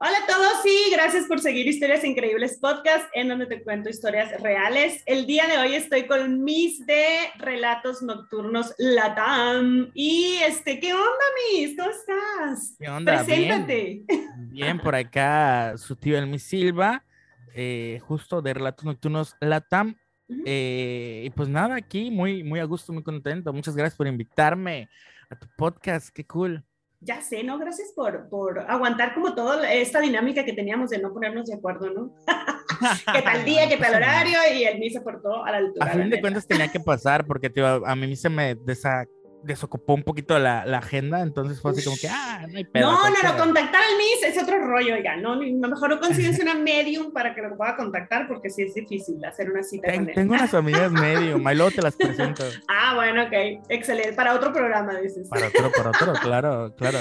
Hola a todos y gracias por seguir Historias Increíbles Podcast, en donde te cuento historias reales. El día de hoy estoy con Miss de Relatos Nocturnos Latam. Y este, ¿qué onda, Miss? ¿Cómo estás? ¿Qué onda? Preséntate. Bien, bien por acá su tío El Miss Silva, eh, justo de Relatos Nocturnos Latam. Eh, y pues nada, aquí muy, muy a gusto, muy contento. Muchas gracias por invitarme a tu podcast, qué cool. Ya sé, ¿no? Gracias por, por aguantar como toda esta dinámica que teníamos de no ponernos de acuerdo, ¿no? ¿Qué tal día, qué tal horario? Y él me se portó a la altura. A fin de cuentas tenía que pasar porque tío, a mí se me desa desocupó un poquito la, la, agenda, entonces fue así como que, ah, no hay pedo. No, no, no, contactar al MIS es otro rollo, oiga, no, mejor no consigues una medium para que lo pueda contactar, porque sí es difícil hacer una cita Ten, con él. Tengo unas amigas medium, ahí luego te las presento. Ah, bueno, ok, excelente, para otro programa, dices. Para otro, para otro, claro, claro.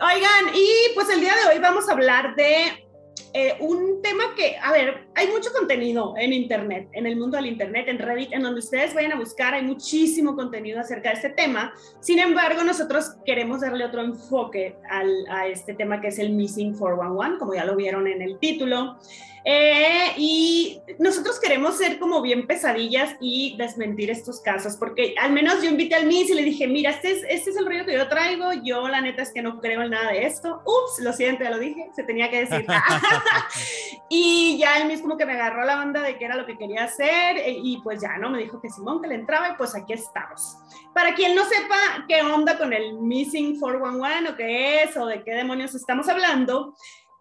Oigan, y pues el día de hoy vamos a hablar de eh, un tema que, a ver, hay mucho contenido en Internet, en el mundo del Internet, en Reddit, en donde ustedes vayan a buscar, hay muchísimo contenido acerca de este tema. Sin embargo, nosotros queremos darle otro enfoque al, a este tema que es el Missing 411, como ya lo vieron en el título. Eh, y nosotros queremos ser como bien pesadillas y desmentir estos casos, porque al menos yo invité al Miss y le dije, mira, este es, este es el rollo que yo traigo, yo la neta es que no creo en nada de esto. Ups, lo siento, ya lo dije, se tenía que decir. y ya el Miss como que me agarró la onda de que era lo que quería hacer eh, y pues ya, ¿no? Me dijo que Simón, que le entraba y pues aquí estamos. Para quien no sepa qué onda con el Missing 411 o qué es o de qué demonios estamos hablando,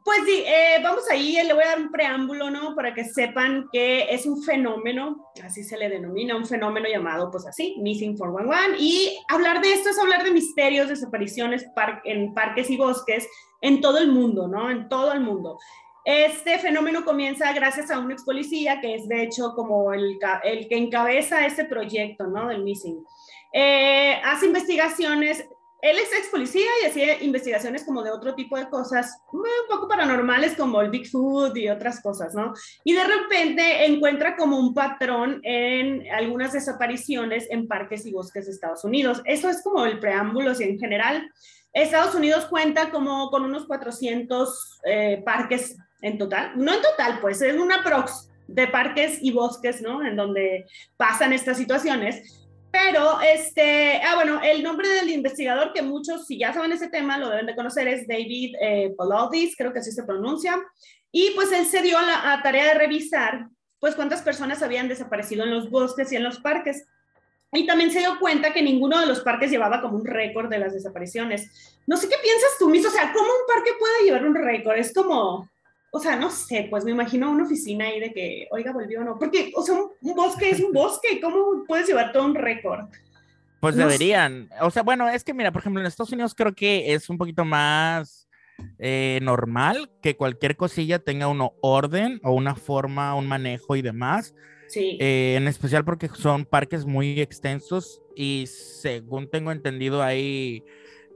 pues sí, eh, vamos ahí, le voy a dar un preámbulo, ¿no? Para que sepan que es un fenómeno, así se le denomina, un fenómeno llamado, pues así, Missing 411. Y hablar de esto es hablar de misterios, desapariciones en parques y bosques en todo el mundo, ¿no? En todo el mundo. Este fenómeno comienza gracias a un ex policía que es de hecho como el, el que encabeza este proyecto, ¿no? Del Missing. Eh, hace investigaciones él es ex policía y hacía investigaciones como de otro tipo de cosas, un poco paranormales como el Bigfoot y otras cosas, ¿no? Y de repente encuentra como un patrón en algunas desapariciones en parques y bosques de Estados Unidos. Eso es como el preámbulo, si en general. Estados Unidos cuenta como con unos 400 eh, parques en total, no en total, pues es una prox de parques y bosques, ¿no? En donde pasan estas situaciones. Pero, este, ah, bueno, el nombre del investigador, que muchos, si ya saben ese tema, lo deben de conocer, es David eh, creo que así se pronuncia. Y pues él se dio la tarea de revisar, pues, cuántas personas habían desaparecido en los bosques y en los parques. Y también se dio cuenta que ninguno de los parques llevaba como un récord de las desapariciones. No sé qué piensas tú, Miss, o sea, ¿cómo un parque puede llevar un récord? Es como, o sea, no sé, pues me imagino una oficina ahí de que, oiga, volvió o no, porque, o sea, un, bosque es un bosque, ¿cómo puedes llevar todo un récord? Pues deberían, o sea, bueno, es que mira, por ejemplo, en Estados Unidos creo que es un poquito más eh, normal que cualquier cosilla tenga un orden o una forma, un manejo y demás. Sí. Eh, en especial porque son parques muy extensos y según tengo entendido hay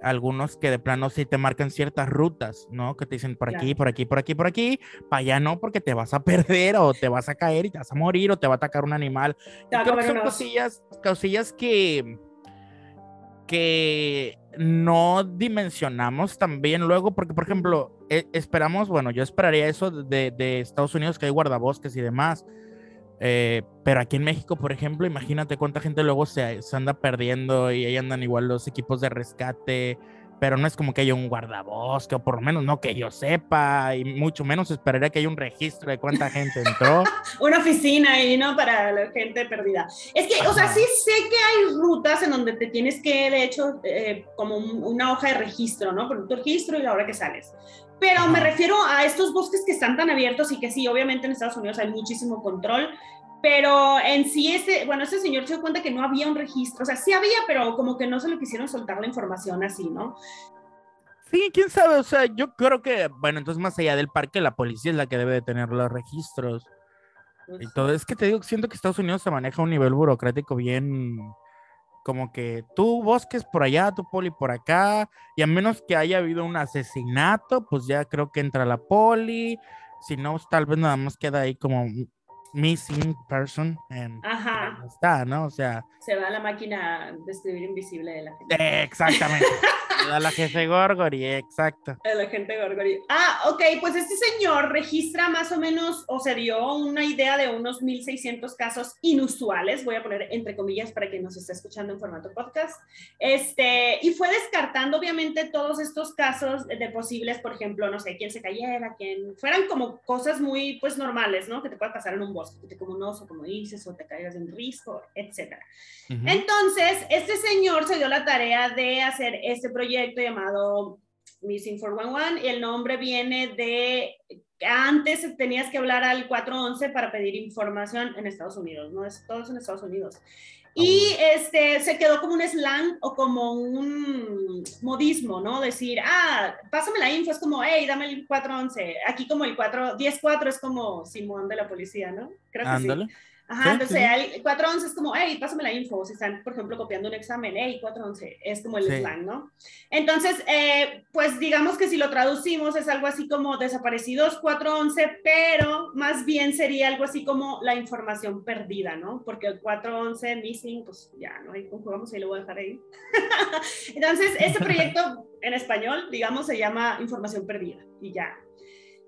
algunos que de plano sí te marcan ciertas rutas, ¿no? Que te dicen por aquí, por aquí, por aquí, por aquí, para allá no, porque te vas a perder o te vas a caer y te vas a morir o te va a atacar un animal. creo que son cosillas, cosillas que, que no dimensionamos también luego, porque por ejemplo, e, esperamos, bueno, yo esperaría eso de, de Estados Unidos, que hay guardabosques y demás, eh, pero aquí en México, por ejemplo, imagínate cuánta gente luego se, se, anda perdiendo y ahí andan igual los equipos de rescate, pero no es como que haya un guardabosque, o por lo menos no que yo sepa, y mucho menos esperaría que haya un registro de cuánta gente entró. Una oficina ahí, ¿no? Para la gente perdida. Es que, o sea, sí sé que hay rutas en donde te tienes que, de hecho, eh, como una hoja de registro, ¿no? Por tu registro y la hora que sales. Pero me refiero a estos bosques que están tan abiertos y que sí, obviamente en Estados Unidos hay muchísimo control, pero en sí, ese, bueno, ese señor se dio cuenta que no había un registro, o sea, sí había, pero como que no se lo quisieron soltar la información así, ¿no? Sí, quién sabe, o sea, yo creo que, bueno, entonces más allá del parque, la policía es la que debe de tener los registros. Pues y todo, es que te digo, siento que Estados Unidos se maneja a un nivel burocrático bien, como que tú bosques por allá, tú poli por acá, y a menos que haya habido un asesinato, pues ya creo que entra la poli, si no, tal vez nada más queda ahí como missing person. En, Ajá. Está, ¿no? O sea. Se va a la máquina de escribir invisible de la gente. exactamente. a la jefe Gorgori, exacto. A la gente Gorgori. Ah, ok, pues este señor registra más o menos, o se dio una idea de unos 1.600 casos inusuales, voy a poner entre comillas para quien nos esté escuchando en formato podcast, este, y fue descartando obviamente todos estos casos de posibles, por ejemplo, no sé, quién se cayera, quién, fueran como cosas muy, pues, normales, ¿no? Que te puede pasar en un bosque, como un oso, como dices, o te caigas en risco, etcétera. Entonces, este señor se dio la tarea de hacer este proyecto llamado Missing 411 y el nombre viene de antes tenías que hablar al 411 para pedir información en Estados Unidos, ¿no? Es, todo en Estados Unidos. Y este, se quedó como un slang o como un modismo, ¿no? Decir, ah, pásame la info, es como, hey, dame el 411. Aquí como el 4, 10-4 es como Simón de la policía, ¿no? Creo que Ándale. Ajá, entonces el 411 es como, hey, pásame la info, si están, por ejemplo, copiando un examen, hey, 411, es como el slang, ¿no? Entonces, eh, pues digamos que si lo traducimos es algo así como desaparecidos 411, pero más bien sería algo así como la información perdida, ¿no? Porque el 411 missing, pues ya, ¿no? Ahí conjugamos y lo voy a dejar ahí. Entonces, este proyecto en español, digamos, se llama información perdida y ya,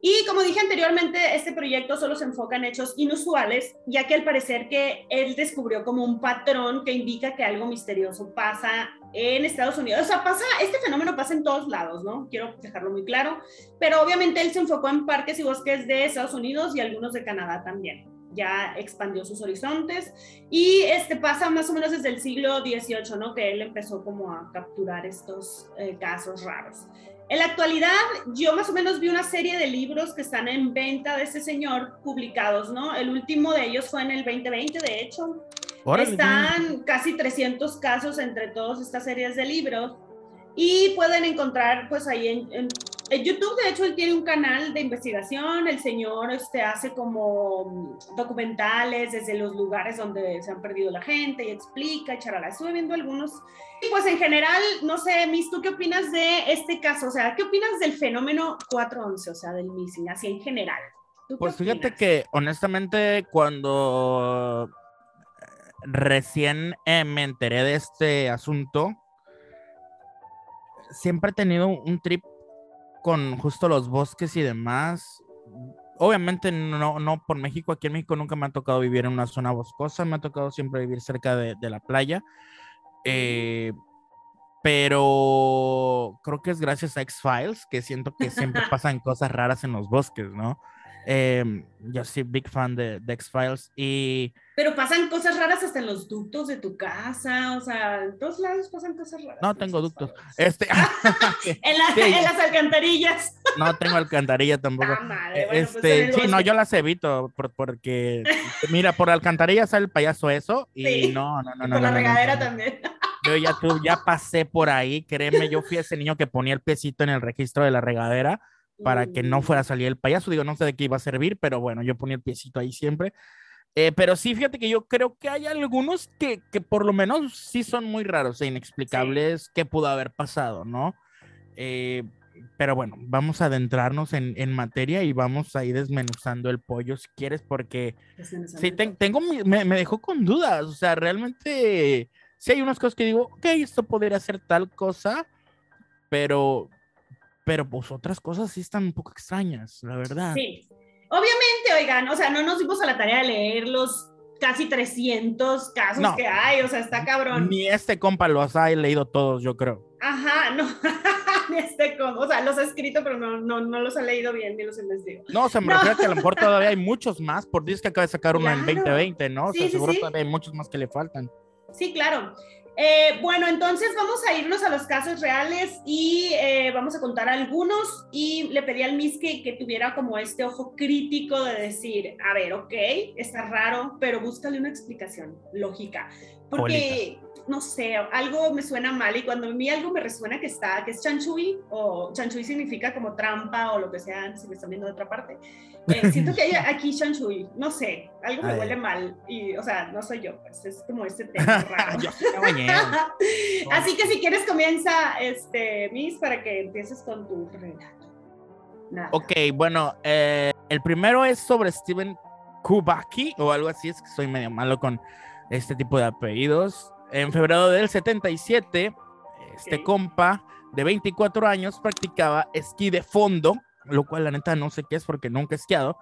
y como dije anteriormente, este proyecto solo se enfoca en hechos inusuales, ya que al parecer que él descubrió como un patrón que indica que algo misterioso pasa en Estados Unidos. O sea, pasa, este fenómeno pasa en todos lados, ¿no? Quiero dejarlo muy claro, pero obviamente él se enfocó en parques y bosques de Estados Unidos y algunos de Canadá también. Ya expandió sus horizontes y este pasa más o menos desde el siglo XVIII, ¿no? Que él empezó como a capturar estos eh, casos raros. En la actualidad, yo más o menos vi una serie de libros que están en venta de ese señor publicados, ¿no? El último de ellos fue en el 2020, de hecho. Están casi 300 casos entre todas estas series de libros y pueden encontrar pues ahí en, en, YouTube, de hecho, él tiene un canal de investigación, el señor este, hace como documentales desde los lugares donde se han perdido la gente y explica, charala, estuve viendo algunos. Y pues en general, no sé, Miss, ¿tú qué opinas de este caso? O sea, ¿qué opinas del fenómeno 411, o sea, del missing, así en general? Pues fíjate que honestamente cuando recién eh, me enteré de este asunto, siempre he tenido un trip con justo los bosques y demás. Obviamente no, no por México, aquí en México nunca me ha tocado vivir en una zona boscosa, me ha tocado siempre vivir cerca de, la playa. Eh, pero creo que es gracias a X-Files que siento que siempre pasan cosas raras en los bosques, ¿no? Eh, yo soy big fan de, X-Files y... Pero pasan cosas raras hasta en los ductos de tu casa, o sea, en todos lados pasan cosas raras. No tengo ductos. Este... en, las alcantarillas. no tengo alcantarilla tampoco. Ah, eh, pues este, sí, no, yo las evito porque, mira, por alcantarilla sale el payaso eso y no, no, no. no por la regadera también. Yo ya, tú, ya pasé por ahí, créeme, yo fui ese niño que ponía el piecito en el registro de la regadera para que no fuera a salir el payaso. Digo, no sé de qué iba a servir, pero bueno, yo ponía el piecito ahí siempre. Eh, pero sí, fíjate que yo creo que hay algunos que, que por lo menos sí son muy raros e inexplicables qué pudo haber pasado, ¿no? Eh, pero bueno, vamos a adentrarnos en, en, materia y vamos a ir desmenuzando el pollo si quieres, porque sí, tengo, me, me, dejó con dudas, o sea, realmente sí hay unas cosas que digo, ok, esto podría ser tal cosa, pero pero pues otras cosas sí están un poco extrañas, la verdad. Sí, obviamente, oigan, o sea, no nos dimos a la tarea de leer los casi 300 casos que hay, o sea, está cabrón. Ni este compa los ha leído todos, yo creo. Ajá, no, ni este compa, o sea, los ha escrito, pero no, no, no los ha leído bien, ni los investigo. No, se me refiere que a lo mejor todavía hay muchos más, por dices que acaba de sacar uno en 2020, ¿no? O sea, seguro todavía hay muchos más que le faltan. Sí, claro. Eh, bueno, entonces vamos a irnos a los casos reales y eh, vamos a contar algunos y le pedí al Miss que, tuviera como este ojo crítico de decir, a ver, ok, está raro, pero búscale una explicación lógica. Porque, no sé, algo me suena mal y cuando a mí algo me resuena que está, que es chanchuy, o chanchuy significa como trampa o lo que sea, si me están viendo de otra parte. Eh, siento que hay aquí chanchuy, no sé, algo me huele mal y, o sea, no soy yo, pues es como este tema raro. Así que si quieres comienza, este, Miss, para que empieces con tu relato. Ok, bueno, eh, el primero es sobre Stephen Kubaki o algo así, es que soy medio malo con este tipo de apellidos. En febrero del 77, este compa de 24 años practicaba esquí de fondo, lo cual la neta no sé qué es porque nunca he esquiado,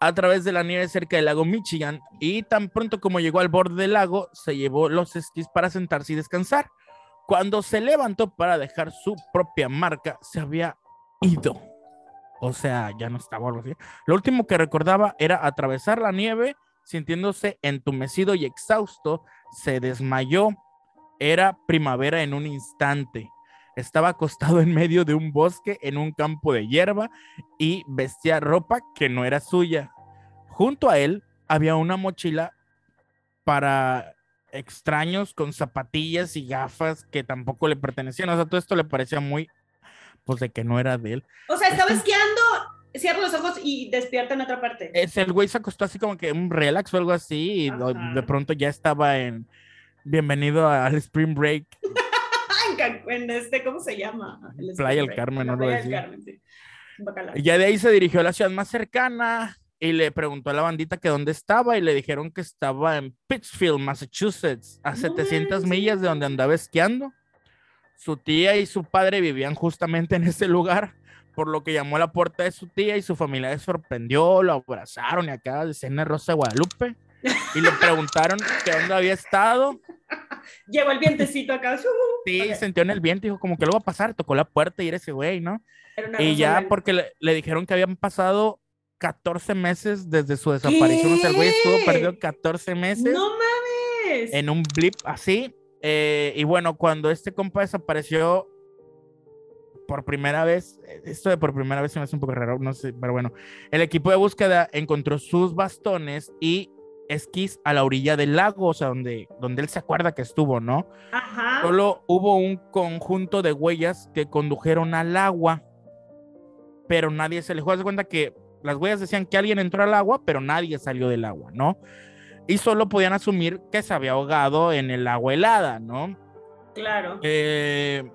a través de la nieve cerca del lago Michigan y tan pronto como llegó al borde del lago, se llevó los esquís para sentarse y descansar. Cuando se levantó para dejar su propia marca, se había ido. O sea, ya no estaba algo así. Lo último que recordaba era atravesar la nieve, sintiéndose entumecido y exhausto, se desmayó. Era primavera en un instante. Estaba acostado en medio de un bosque en un campo de hierba y vestía ropa que no era suya. Junto a él había una mochila para extraños con zapatillas y gafas que tampoco le pertenecían. O sea, todo esto le parecía muy, pues de que no era de él. O sea, estaba esquiando, cierra los ojos y despierta en otra parte. Es el güey se acostó así como que un relax o algo así y lo- de pronto ya estaba en bienvenido al Spring Break. En este, ¿cómo se llama? El Playa del. Carmen, no lo Playa del. Carmen, sí. Ya de ahí se dirigió a la ciudad más cercana y le preguntó a la bandita que dónde estaba y le dijeron que estaba en Pittsfield, Massachusetts, a No 700 manches. millas de donde andaba esquiando. Su tía y su padre vivían justamente en ese lugar, por lo que llamó a la puerta de su tía y su familia le sorprendió, lo abrazaron y acá de cena Rosa de Guadalupe y le preguntaron que dónde había estado. Llegó el vientecito acá. Sí, Ok. sintió en el viento y dijo como que lo va a pasar, tocó la puerta y era ese güey, ¿no? Y ya porque le, le dijeron que habían pasado 14 meses desde su desaparición. O sea, el güey estuvo ¿Qué? perdido 14 meses No mames. en un blip así. eh, y bueno, cuando este compa desapareció por primera vez, eh, esto de por primera vez se me hace un poco raro, no sé, pero bueno, el equipo de búsqueda encontró sus bastones y esquís a la orilla del lago, o sea, donde, donde él se acuerda que estuvo, ¿no? Ajá. Solo hubo un conjunto de huellas que condujeron al agua, pero nadie se le Haz de cuenta que las huellas decían que alguien entró al agua, pero nadie salió del agua, ¿no? Y solo podían asumir que se había ahogado en el agua helada, ¿no? Claro. Eh,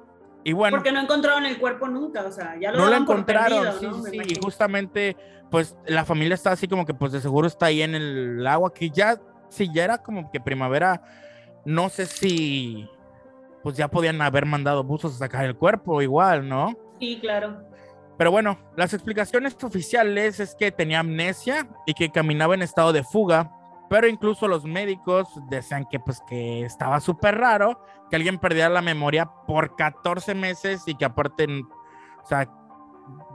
y bueno, Porque no encontraron el cuerpo nunca, o sea, ya lo no lo encontraron, perdido, sí, ¿no? sí, sí, y justamente, pues la familia está así como que, pues de seguro está ahí en el agua, que ya, si ya era como que primavera, no sé si, pues ya podían haber mandado buzos a sacar el cuerpo igual, ¿no? Sí, claro. Pero bueno, las explicaciones oficiales es que tenía amnesia y que caminaba en estado de fuga, pero incluso los médicos decían que pues que estaba súper raro que alguien perdiera la memoria por 14 meses y que aparte, o sea,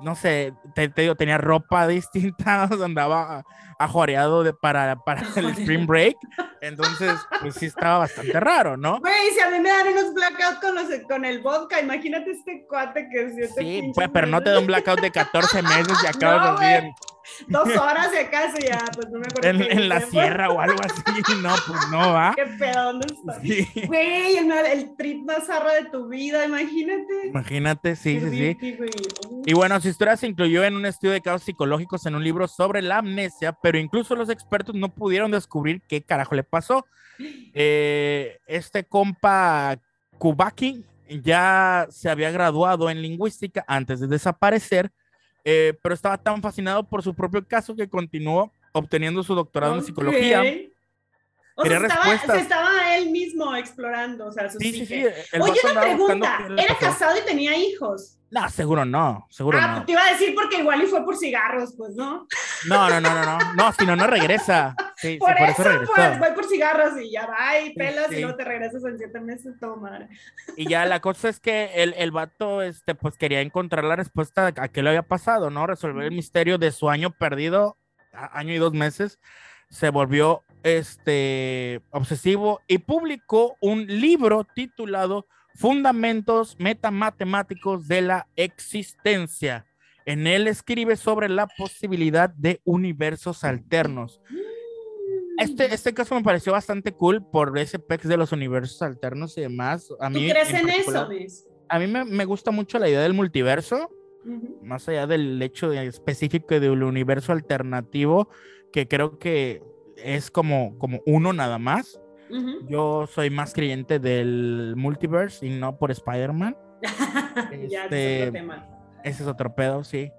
no sé, te, te digo, tenía ropa distinta, o sea, andaba ajoreado de, para, para el Spring Break, entonces pues sí estaba bastante raro, ¿no? Güey, si a mí me dan unos blackouts con, los, con el vodka, imagínate este cuate que siete Sí, pinches pues, pero no te da un blackout de 14 meses y acabas No, así en- Dos horas y acaso ya, pues no me acuerdo. en, la hice, sierra o algo así. No, pues no va. ¿Qué pedo? ¿Dónde está? Sí. Güey, el, el trip más zarra de tu vida, imagínate. Imagínate, sí, Qué sí, sí. Y bueno, su historia se incluyó en un estudio de casos psicológicos en un libro sobre la amnesia, pero incluso los expertos no pudieron descubrir qué carajo le pasó. Eh, este compa Kubaki ya se había graduado en lingüística antes de desaparecer, eh, pero estaba tan fascinado por su propio caso que continuó obteniendo su doctorado en psicología. O sea, estaba, se estaba él mismo explorando, o sea, su Sí, sí, sí. Oye, una pregunta, ¿era casado y tenía hijos? No, seguro no, seguro ah, no. te iba a decir porque igual y fue por cigarros, pues, ¿no? No, no, no, no, no, no, si no, no regresa. Sí, sí, Por, eso, regresó. pues, voy por cigarros y ya va y pelas sí. y luego te regresas en siete meses, madre. Y ya la cosa es que el, el vato, este, pues quería encontrar la respuesta a qué le había pasado, ¿no? Resolver el misterio de su año perdido, año y dos meses. Se volvió, este, obsesivo y publicó un libro titulado Fundamentos Metamatemáticos de la Existencia. En él escribe sobre la posibilidad de universos alternos. Este, este caso me pareció bastante cool por ese pex de los universos alternos y demás. A ¿Tú mí, crees en, particular, eso? A mí me, me gusta mucho la idea del multiverso, Ujú. más allá del hecho de- específico del universo alternativo, que creo que es como, como uno nada más. Yo soy más creyente del multiverse y no por Spider-Man. ya, ese es Este, otro tema. Ese es otro pedo, sí.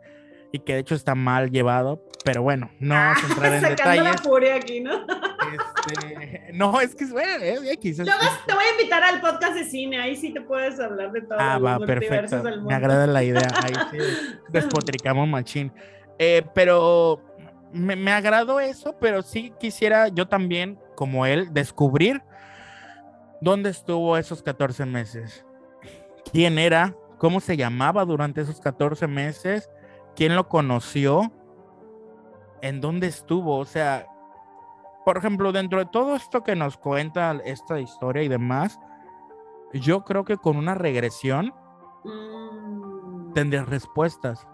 y que de hecho está mal llevado, pero bueno, no Ah, entrar en sacando la detalles. furia aquí, ¿no? Este, no, es que es bueno, es X, Luego te voy a invitar al podcast de cine, ahí sí te puedes hablar de todo. Ah, va, perfecto. Me agrada la idea. Ahí sí despotricamos machín. Eh, pero me, me agradó eso, pero sí quisiera yo también, como él, descubrir dónde estuvo esos 14 meses. ¿Quién era? ¿Cómo se llamaba durante esos 14 meses? ¿Quién lo conoció? ¿En dónde estuvo? O sea, por ejemplo, dentro de todo esto que nos cuenta esta historia y demás, yo creo que con una regresión Mm. tendrías respuestas.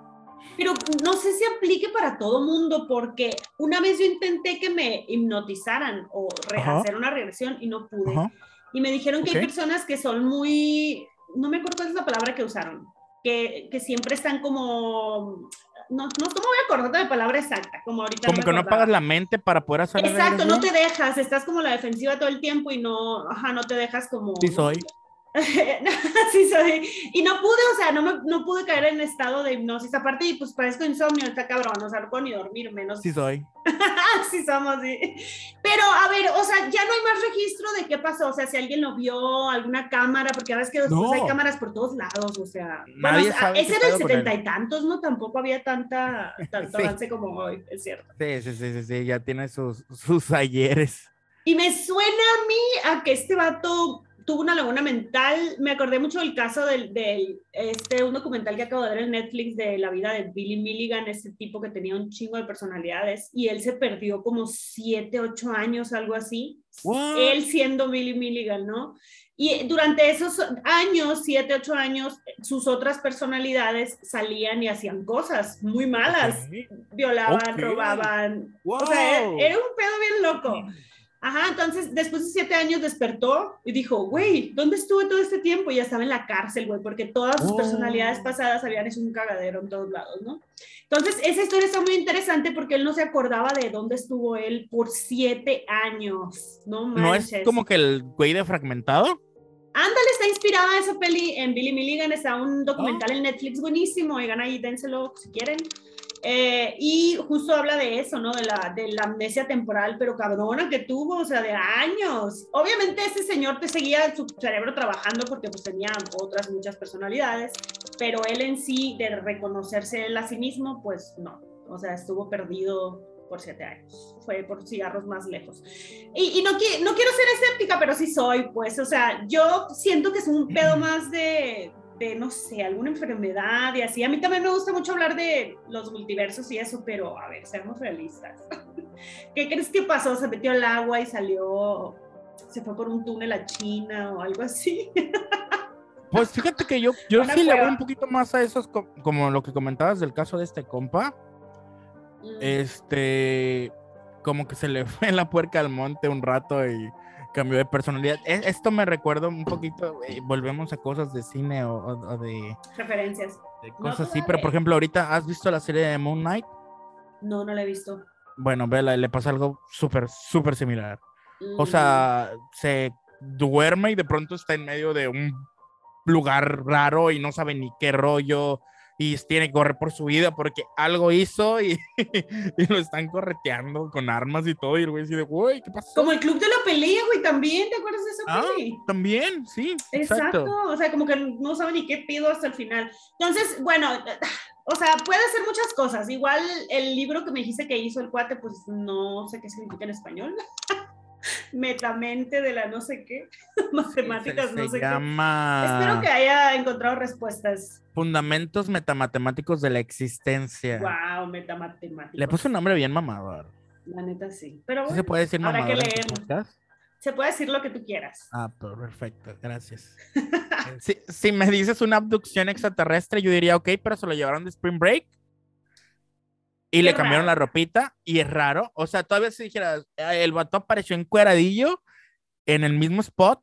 Pero no sé si aplique para todo mundo, porque una vez yo intenté que me hipnotizaran o hacer una regresión y no pude. Ajá. Y me dijeron que hay Ok. personas que son muy, no me acuerdo cuál es la palabra que usaron, que, que siempre están como, no, no, no me voy a acordar de la palabra exacta, como ahorita. Como me que no apagas la mente para poder hacer Exacto, no te dejas, estás como la defensiva todo el tiempo y no, ajá, no te dejas como... Sí soy. sí soy. Y no pude, o sea, no, me, no pude caer en estado de hipnosis. Aparte, y pues parezco insomnio, está cabrón, o sea, no puedo ni dormir, menos. Sí soy. sí somos, sí. Pero, a ver, o sea, ya no hay más registro de qué pasó, o sea, si alguien lo vio, alguna cámara, porque ahora es que No. hay cámaras por todos lados, o sea. Nadie bueno, sabe ese era el setenta y tantos, ¿no? Tampoco había tanta, tanto Sí. avance como hoy, es cierto. Sí, sí, sí, sí, sí, ya tiene sus, sus ayeres. Y me suena a mí a que este vato tuvo una laguna mental. Me acordé mucho del caso del, del este, un documental que acabo de ver en Netflix de la vida de Billy Milligan, ese tipo que tenía un chingo de personalidades y él se perdió como siete, ocho años, algo así. Él siendo Billy Milligan, ¿no? Y durante esos años, siete, ocho años, sus otras personalidades salían y hacían cosas muy malas. Ok. Violaban, Ok. robaban. Wow. O sea, era- era un pedo bien loco. Ajá, entonces después de siete años despertó y dijo, güey, ¿dónde estuve todo este tiempo? Y ya estaba en la cárcel, güey, porque todas sus Oh. personalidades pasadas habían hecho un cagadero en todos lados, ¿no? Entonces, esa historia está muy interesante porque él no se acordaba de dónde estuvo él por siete años, ¿no? ¿No es manches. como que el güey de fragmentado? Ándale, está inspirada esa peli en Billy Milligan, está un Oh. documental en Netflix buenísimo, oigan ahí, dénselo si quieren. Eh, y justo habla de eso, ¿no? De la, de la amnesia temporal, pero cabrona que tuvo, o sea, de años. Obviamente ese señor te seguía su cerebro trabajando porque pues tenía otras muchas personalidades, pero él en sí, de reconocerse él a sí mismo, pues no. O sea, estuvo perdido por siete años. Fue por cigarros más lejos. Y, y no, no quiero ser escéptica, pero sí soy, pues, o sea, yo siento que es un pedo más de, de, no sé, alguna enfermedad y así. A mí también me gusta mucho hablar de los multiversos y eso, pero a ver, seamos realistas. ¿Qué crees que pasó? Se metió al agua y salió, se fue por un túnel a China o algo así. Pues fíjate que yo, yo Una sí le voy cueva. un poquito más a esos, co- como lo que comentabas del caso de este compa. Mm. Este, como que se le fue la puerca al monte un rato y cambió de personalidad. E- Esto me recuerda un poquito, eh, volvemos a cosas de cine o, o- o de, Referencias. de No, cosas pues así, pero por ejemplo, ahorita has visto la serie de Moon Knight. No, no la he visto. Bueno, vela, le pasa algo súper, súper similar. O sea, se duerme y de pronto está en medio de un lugar raro y no sabe ni qué rollo y tiene que correr por su vida porque algo hizo y, y lo están correteando con armas y todo y el güey dice, güey, ¿qué pasó? Como el club de la pelea, güey, también, ¿te acuerdas de esa Ah, también, sí, Exacto. exacto. o sea, como que no sabe ni qué pido hasta el final. Entonces, bueno, o sea, puede hacer muchas cosas. Igual el libro que me dijiste que hizo el cuate, pues no sé qué significa en español. Metamente de la no sé qué, matemáticas, se, no sé llama qué. Espero que haya encontrado respuestas. Fundamentos Metamatemáticos de la Existencia. Wow, metamatemáticas. Le puse un nombre bien mamador. La neta sí. Pero ¿Sí bueno, se puede decir habrá que podcast? se puede decir lo que tú quieras. Ah, perfecto, gracias. si, si me dices una abducción extraterrestre, yo diría, ok, pero se lo llevaron de Spring Break y le Qué cambiaron raro. la ropita y es raro. O sea, todavía si dijeras, "Ah, el vato apareció encueradillo en el mismo spot.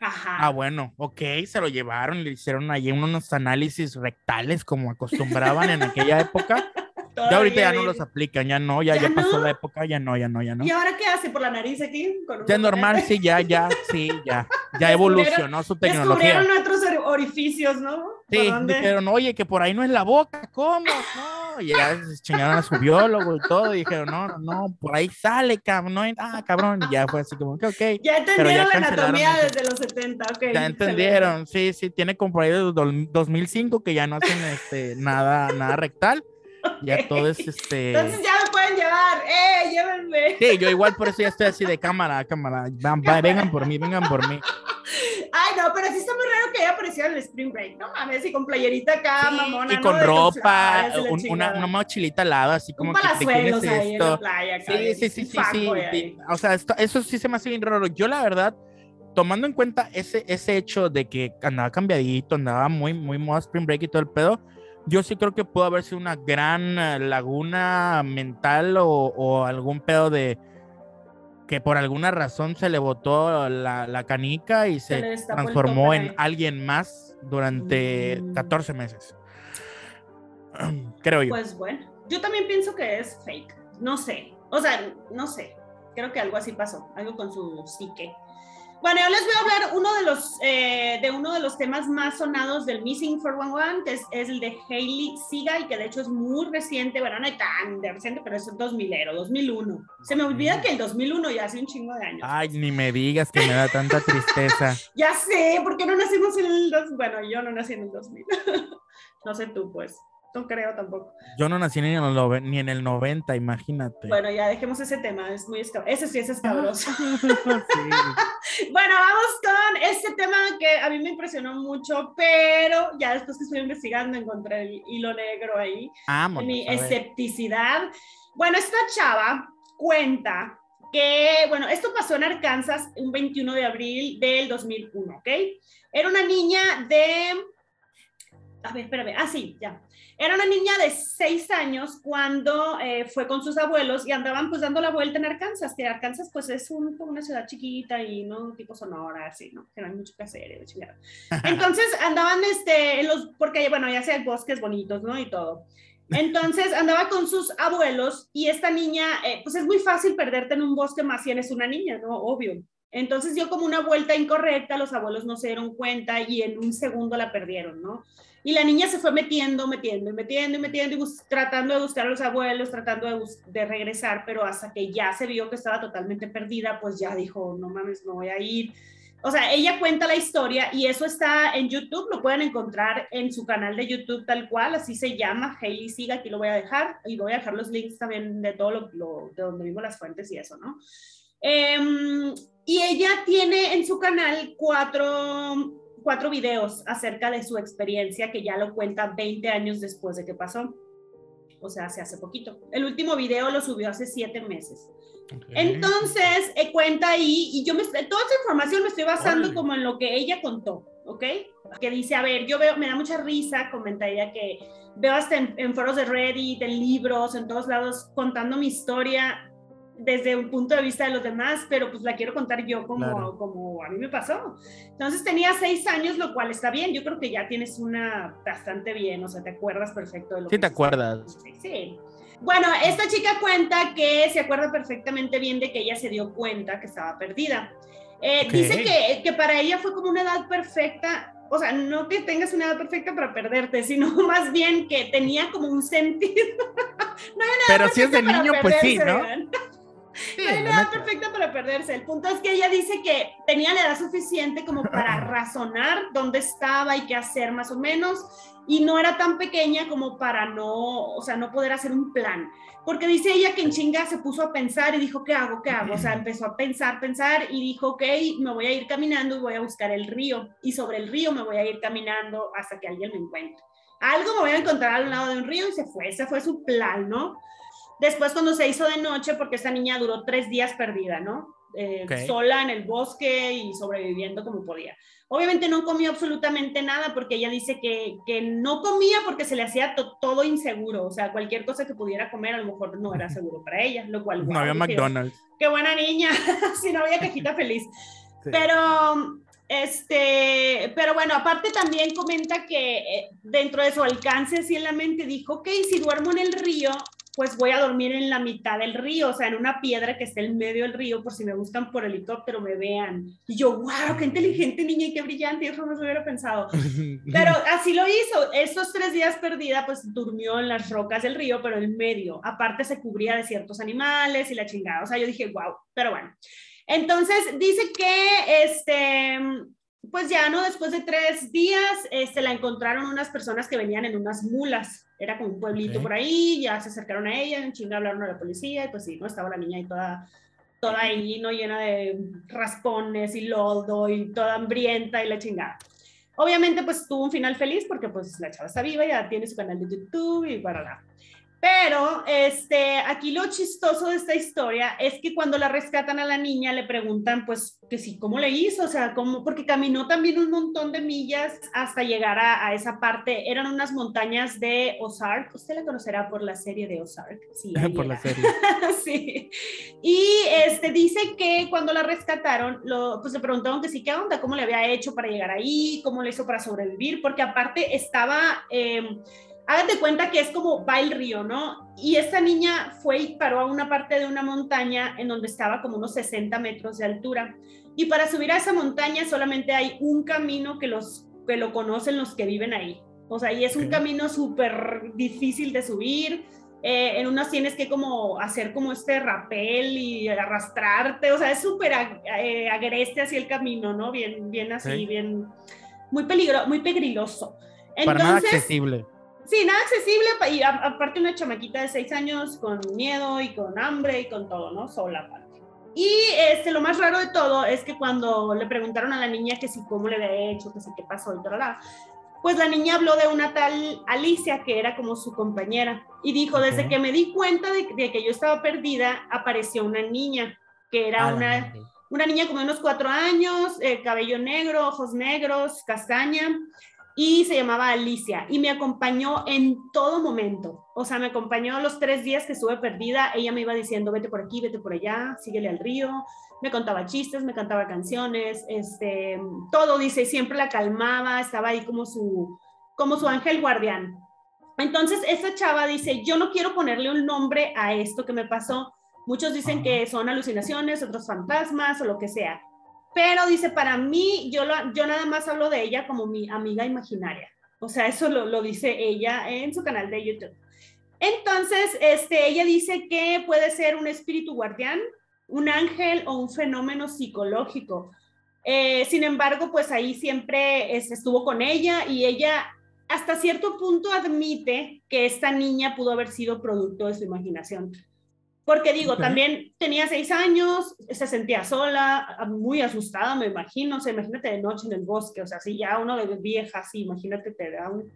Ajá. Ah, bueno, ok, se lo llevaron, le hicieron allí unos análisis rectales como acostumbraban en aquella época. Ya ahorita ya no los aplican, ya no, ya, ¿Ya ya pasó no? la época, ya no, ya no, ya no. ¿Y ahora qué hace? ¿Por la nariz aquí? Con Ya es normal, sí, ya, ya, sí, ya. Ya evolucionó su tecnología. Descubrieron otros or- orificios, ¿no? ¿Por Sí, dijeron, oye, que por ahí no es la boca, ¿cómo? No. No, y ya se chingaron a su biólogo y todo, y dijeron, no, no, no, por ahí sale, cabrón, no, ah, cabrón, y ya fue así como que, ok. Ya entendieron la anatomía desde los 70, ok. Ya entendieron, sí, sí, tiene como por ahí desde 2005 que ya no hacen este, nada, nada rectal. Ya todo es este. Entonces ya me pueden llevar, ¡eh! Llévenme. Sí, yo igual por eso ya estoy así de cámara, cámara. vengan por mí, vengan por mí. No, pero sí está muy raro que haya aparecido en el Spring Break, ¿no? Mames, y con playerita acá, mamona. Y con ropa, una, una mochilita al lado, así como un que te esto. Ahí en la playa, sí, sí, sí, sí, sí, O sea, eso sí se me hace bien raro. Yo, la verdad, tomando en cuenta ese, ese hecho de que andaba cambiadito, andaba muy, muy moda Spring Break y todo el pedo yo sí creo que pudo haber sido una gran eh, laguna mental o, algún pedo de que por alguna razón se le botó la, canica y se, transformó en alguien más durante 14 mm. meses. Creo yo. Pues bueno, yo también pienso que es fake. No sé. O sea, no sé. Creo que algo así pasó. Algo con su psique. Bueno, yo les voy a hablar uno de los, eh, de uno de los temas más sonados del Missing 411, que es, es el de Hailey Seagal, que de hecho es muy reciente, bueno, no es tan de reciente, pero es 2000, 2001. Se me olvida que el 2001 ya hace un chingo de años. Ay, ni me digas que me da tanta tristeza. ya sé, porque no nacimos en el 2000, bueno, yo no nací en el 2000. no sé tú, pues. No creo tampoco. Yo no nací ni en, el, ni en el 90, imagínate. Bueno, ya dejemos ese tema, es muy ese sí es escabroso. bueno, vamos con este tema que a mí me impresionó mucho, pero ya después que estuve investigando encontré el hilo negro ahí. mi escepticidad. Bueno, esta chava cuenta que, bueno, esto pasó en Arkansas un 21 de abril del 2001, ¿ok? Era una niña de... A ver, espérame. Ah, sí, ya. Era una niña de seis años cuando eh, fue con sus abuelos y andaban pues dando la vuelta en Arkansas, que Arkansas pues es una ciudad chiquita y no tipo Sonora, así, ¿no? Que no hay mucho que hacer, de chingada. Entonces andaban este, en los, porque bueno, ya sea bosques bonitos, ¿no? Y todo. Entonces andaba con sus abuelos y esta niña, eh, pues es muy fácil perderte en un bosque más si eres una niña, ¿no? Obvio. Entonces dio como una vuelta incorrecta, los abuelos no se dieron cuenta y en un segundo la perdieron, ¿no? Y la niña se fue metiendo, metiendo, metiendo, metiendo, y tratando de buscar a los abuelos, tratando de, de, regresar, pero hasta que ya se vio que estaba totalmente perdida, pues ya dijo, no mames, no voy a ir. O sea, ella cuenta la historia y eso está en YouTube, lo pueden encontrar en su canal de YouTube tal cual, así se llama, Hailey Siga, aquí lo voy a dejar, y voy a dejar los links también de todo lo, de donde vimos las fuentes y eso, ¿no? Em, y ella tiene en su canal cuatro cuatro videos acerca de su experiencia que ya lo cuenta 20 años después de que pasó. O sea, hace hace poquito. El último video lo subió hace siete meses. Entonces, eh, cuenta ahí, y yo me, toda esa información me estoy basando como en lo que ella contó, ¿ok? Que dice, a ver, yo veo, me da mucha risa, comenta ella, que veo hasta en, en foros de Reddit, en libros, en todos lados, contando mi historia desde un punto de vista de los demás, pero pues la quiero contar yo como, como a mí me pasó. Entonces tenía seis años, lo cual está bien. Yo creo que ya tienes una bastante bien, o sea, te acuerdas perfecto de lo sí, te acuerdas. Sí, Bueno, esta chica cuenta que se acuerda perfectamente bien de que ella se dio cuenta que estaba perdida. Eh, dice que, que para ella fue como una edad perfecta o sea, no que tengas una edad perfecta para perderte, sino más bien que tenía como un sentido. no Pero si es de niño, pues sí, ¿no? No hay nada perfecta para perderse. El punto es que ella dice que tenía la edad suficiente como para razonar dónde estaba y qué hacer más o menos, y no era tan pequeña como para no, o sea, no poder hacer un plan. Porque dice ella que en chinga se puso a pensar y dijo, ¿qué hago? ¿Qué hago? O sea, empezó a pensar, pensar y dijo, ok, me voy a ir caminando y voy a buscar el río. Y sobre el río me voy a ir caminando hasta que alguien me encuentre. Algo me voy a encontrar al lado de un río y se fue. Ese fue su plan, ¿no? Después cuando se hizo de noche, porque esta niña duró tres días perdida, ¿no? Eh, sola en el bosque y sobreviviendo como podía. Obviamente no comió absolutamente nada porque ella dice que, que no comía porque se le hacía todo inseguro, o sea, cualquier cosa que pudiera comer a lo mejor no era seguro para ella, lo cual... No había McDonald's. Qué buena niña, si no había cajita feliz. Pero, este, pero bueno, aparte también comenta que eh, dentro de su alcance, así en la mente dijo, ok, si duermo en el río, pues voy a dormir en la mitad del río, o sea, en una piedra que está en medio del río, por si me buscan por helicóptero, me vean. Y yo, wow, qué inteligente niña y qué brillante, eso no se hubiera pensado. Pero así lo hizo. Estos tres días perdida, pues durmió en las rocas del río, pero en medio. Aparte se cubría de ciertos animales y la chingada. O sea, yo dije, wow, pero bueno. Entonces dice que este pues ya no, después de tres días, este, la encontraron unas personas que venían en unas mulas. Era como un pueblito por ahí, ya se acercaron a ella, en chinga hablaron a la policía, y pues sí, ¿no? Estaba la niña ahí toda, toda ahí, ¿no? Llena de raspones y lodo y toda hambrienta y la chingada. Obviamente, pues tuvo un final feliz porque pues la chava está viva, ya tiene su canal de YouTube y para pero este, aquí lo chistoso de esta historia es que cuando la rescatan a la niña le preguntan pues que sí, ¿cómo le hizo? O sea, ¿cómo? Porque caminó también un montón de millas hasta llegar a, esa parte. Eran unas montañas de Ozark. Usted la conocerá por la serie de Ozark. Sí, por la serie. sí. Y este, dice que cuando la rescataron, lo, pues le preguntaron que sí, ¿qué onda? ¿Cómo le había hecho para llegar ahí? ¿Cómo le hizo para sobrevivir? Porque aparte estaba... Eh, hágate cuenta que es como va el río, ¿no? Y esta niña fue y paró a una parte de una montaña en donde estaba como unos 60 metros de altura. Y para subir a esa montaña solamente hay un camino que, los, que lo conocen los que viven ahí. O sea, y es un camino súper difícil de subir. Eh, en unas tienes que como hacer como este rapel y arrastrarte. O sea, es súper eh, agreste así el camino, ¿no? Bien, bien así, bien... Muy, peligro, muy peligroso. Entonces, para nada accesible Sí, nada accesible, y aparte una chamaquita de seis años con miedo y con hambre y con todo, ¿no? Sola aparte. Y este, lo más raro de todo es que cuando le preguntaron a la niña que si cómo le había hecho, que si qué pasó y todo, pues la niña habló de una tal Alicia que era como su compañera y dijo, desde que me di cuenta de, que yo estaba perdida, apareció una niña, que era ah, una, una niña como de unos cuatro años, eh, cabello negro, ojos negros, castaña, y se llamaba Alicia y me acompañó en todo momento. O sea, me acompañó los tres días que estuve perdida. Ella me iba diciendo, vete por aquí, vete por allá, síguele al río. Me contaba chistes, me cantaba canciones, este, todo, dice, siempre la calmaba, estaba ahí como su, como su ángel guardián. Entonces, esa chava dice, yo no quiero ponerle un nombre a esto que me pasó. Muchos dicen que son alucinaciones, otros fantasmas o lo que sea. Pero dice, para mí, yo, yo nada más hablo de ella como mi amiga imaginaria. O sea, eso lo, lo dice ella en su canal de YouTube. Entonces, este, ella dice que puede ser un espíritu guardián, un ángel o un fenómeno psicológico. Eh, sin embargo, pues ahí siempre estuvo con ella y ella hasta cierto punto admite que esta niña pudo haber sido producto de su imaginación. Porque digo, también tenía seis años, se sentía sola, muy asustada, me imagino. O sea, imagínate de noche en el bosque, o sea, si ya uno de vieja, así, imagínate, te da un...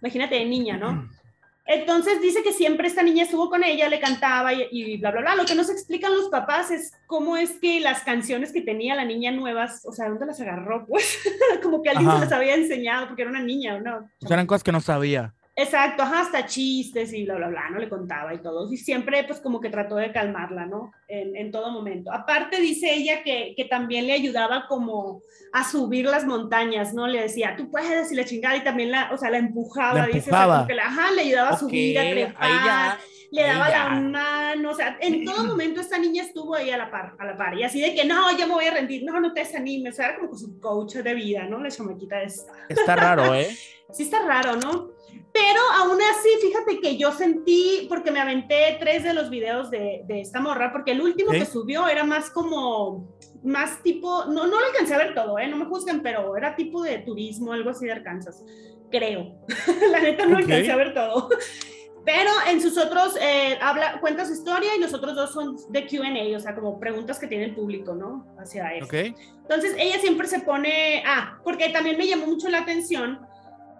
Imagínate de niña, ¿no? Entonces dice que siempre esta niña estuvo con ella, le cantaba y, bla, bla, bla. Lo que nos explican los papás es cómo es que las canciones que tenía la niña nuevas, o sea, ¿dónde las agarró? Pues como que alguien se las había enseñado porque era una niña, ¿no? O sea, eran cosas que no sabía. Exacto, hasta chistes y bla, bla, bla, ¿no? Le contaba y todo. Y siempre, pues, como que trató de calmarla, ¿no? En, en todo momento. Aparte, dice ella que, que, también le ayudaba como a subir las montañas, ¿no? Le decía, tú puedes, y la chingada, y también la, o sea, la empujaba, dice, o que la, ajá, le ayudaba a subir, a trepar, le daba la mano, o sea, en todo momento esta niña estuvo ahí a la par, a la par, y así de que, no, ya me voy a rendir, no, no te desanimes, o sea, era como su coach de vida, ¿no? La chamaquita esta. Está raro, ¿eh? sí está raro, ¿no? Pero aún así, fíjate que yo sentí, porque me aventé tres de los videos de, de esta morra, porque el último que subió era más como, más tipo, no, no lo alcancé a ver todo, ¿eh? no me juzguen, pero era tipo de turismo, algo así de Arkansas, creo. La neta no alcancé a ver todo. Pero en sus otros, eh, habla, cuenta su historia y los otros dos son de QA, o sea, como preguntas que tiene el público, ¿no? Hacia él. Okay. Entonces, ella siempre se pone, ah, porque también me llamó mucho la atención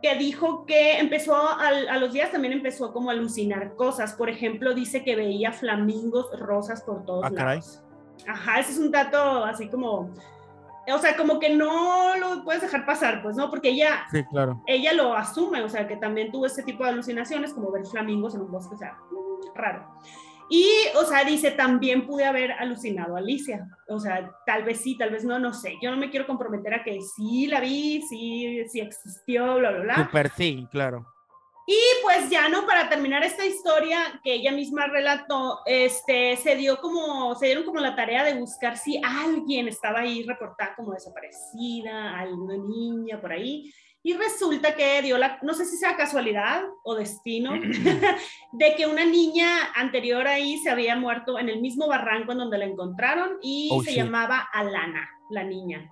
que dijo que empezó a, a, los días también empezó como a alucinar cosas. Por ejemplo, dice que veía flamingos rosas por todos ah, lados. Ajá, ese es un dato así como, o sea, como que no lo puedes dejar pasar, pues, ¿no? Porque ella, sí, claro. ella lo asume, o sea, que también tuvo ese tipo de alucinaciones, como ver flamingos en un bosque, o sea, raro. Y, o sea, dice, también pude haber alucinado a Alicia. O sea, tal vez sí, tal vez no, no sé. Yo no me quiero comprometer a que sí la vi, sí, sí existió, bla, bla, bla. Super sí, claro. Y pues ya no, para terminar esta historia que ella misma relató, este, se dio como, se dieron como la tarea de buscar si alguien estaba ahí reportada como desaparecida, alguna niña por ahí. Y resulta que dio la, no sé si sea casualidad o destino, de que una niña anterior ahí se había muerto en el mismo barranco en donde la encontraron y Oh, se llamaba Alana, la niña.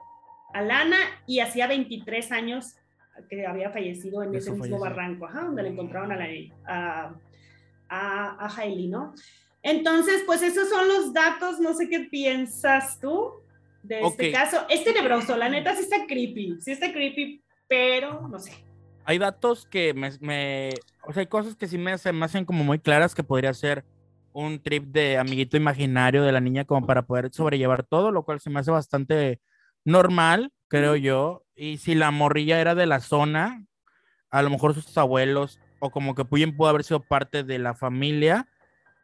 Alana, y hacía 23 años que había fallecido en ese mismo falleció. barranco, ajá, donde le encontraron a, la, a, a, a Hailey, ¿no? Entonces, pues esos son los datos, no sé qué piensas tú de este caso. Es tenebroso, la neta sí está creepy, sí está creepy, pero no sé. Hay datos que me, me- o sea, hay cosas que sí me, se me hacen como muy claras que podría ser un trip de amiguito imaginario de la niña como para poder sobrellevar todo, lo cual se me hace bastante normal, creo yo. Y si la morrilla era de la zona, a lo mejor sus abuelos o como que bien pudo haber sido parte de la familia,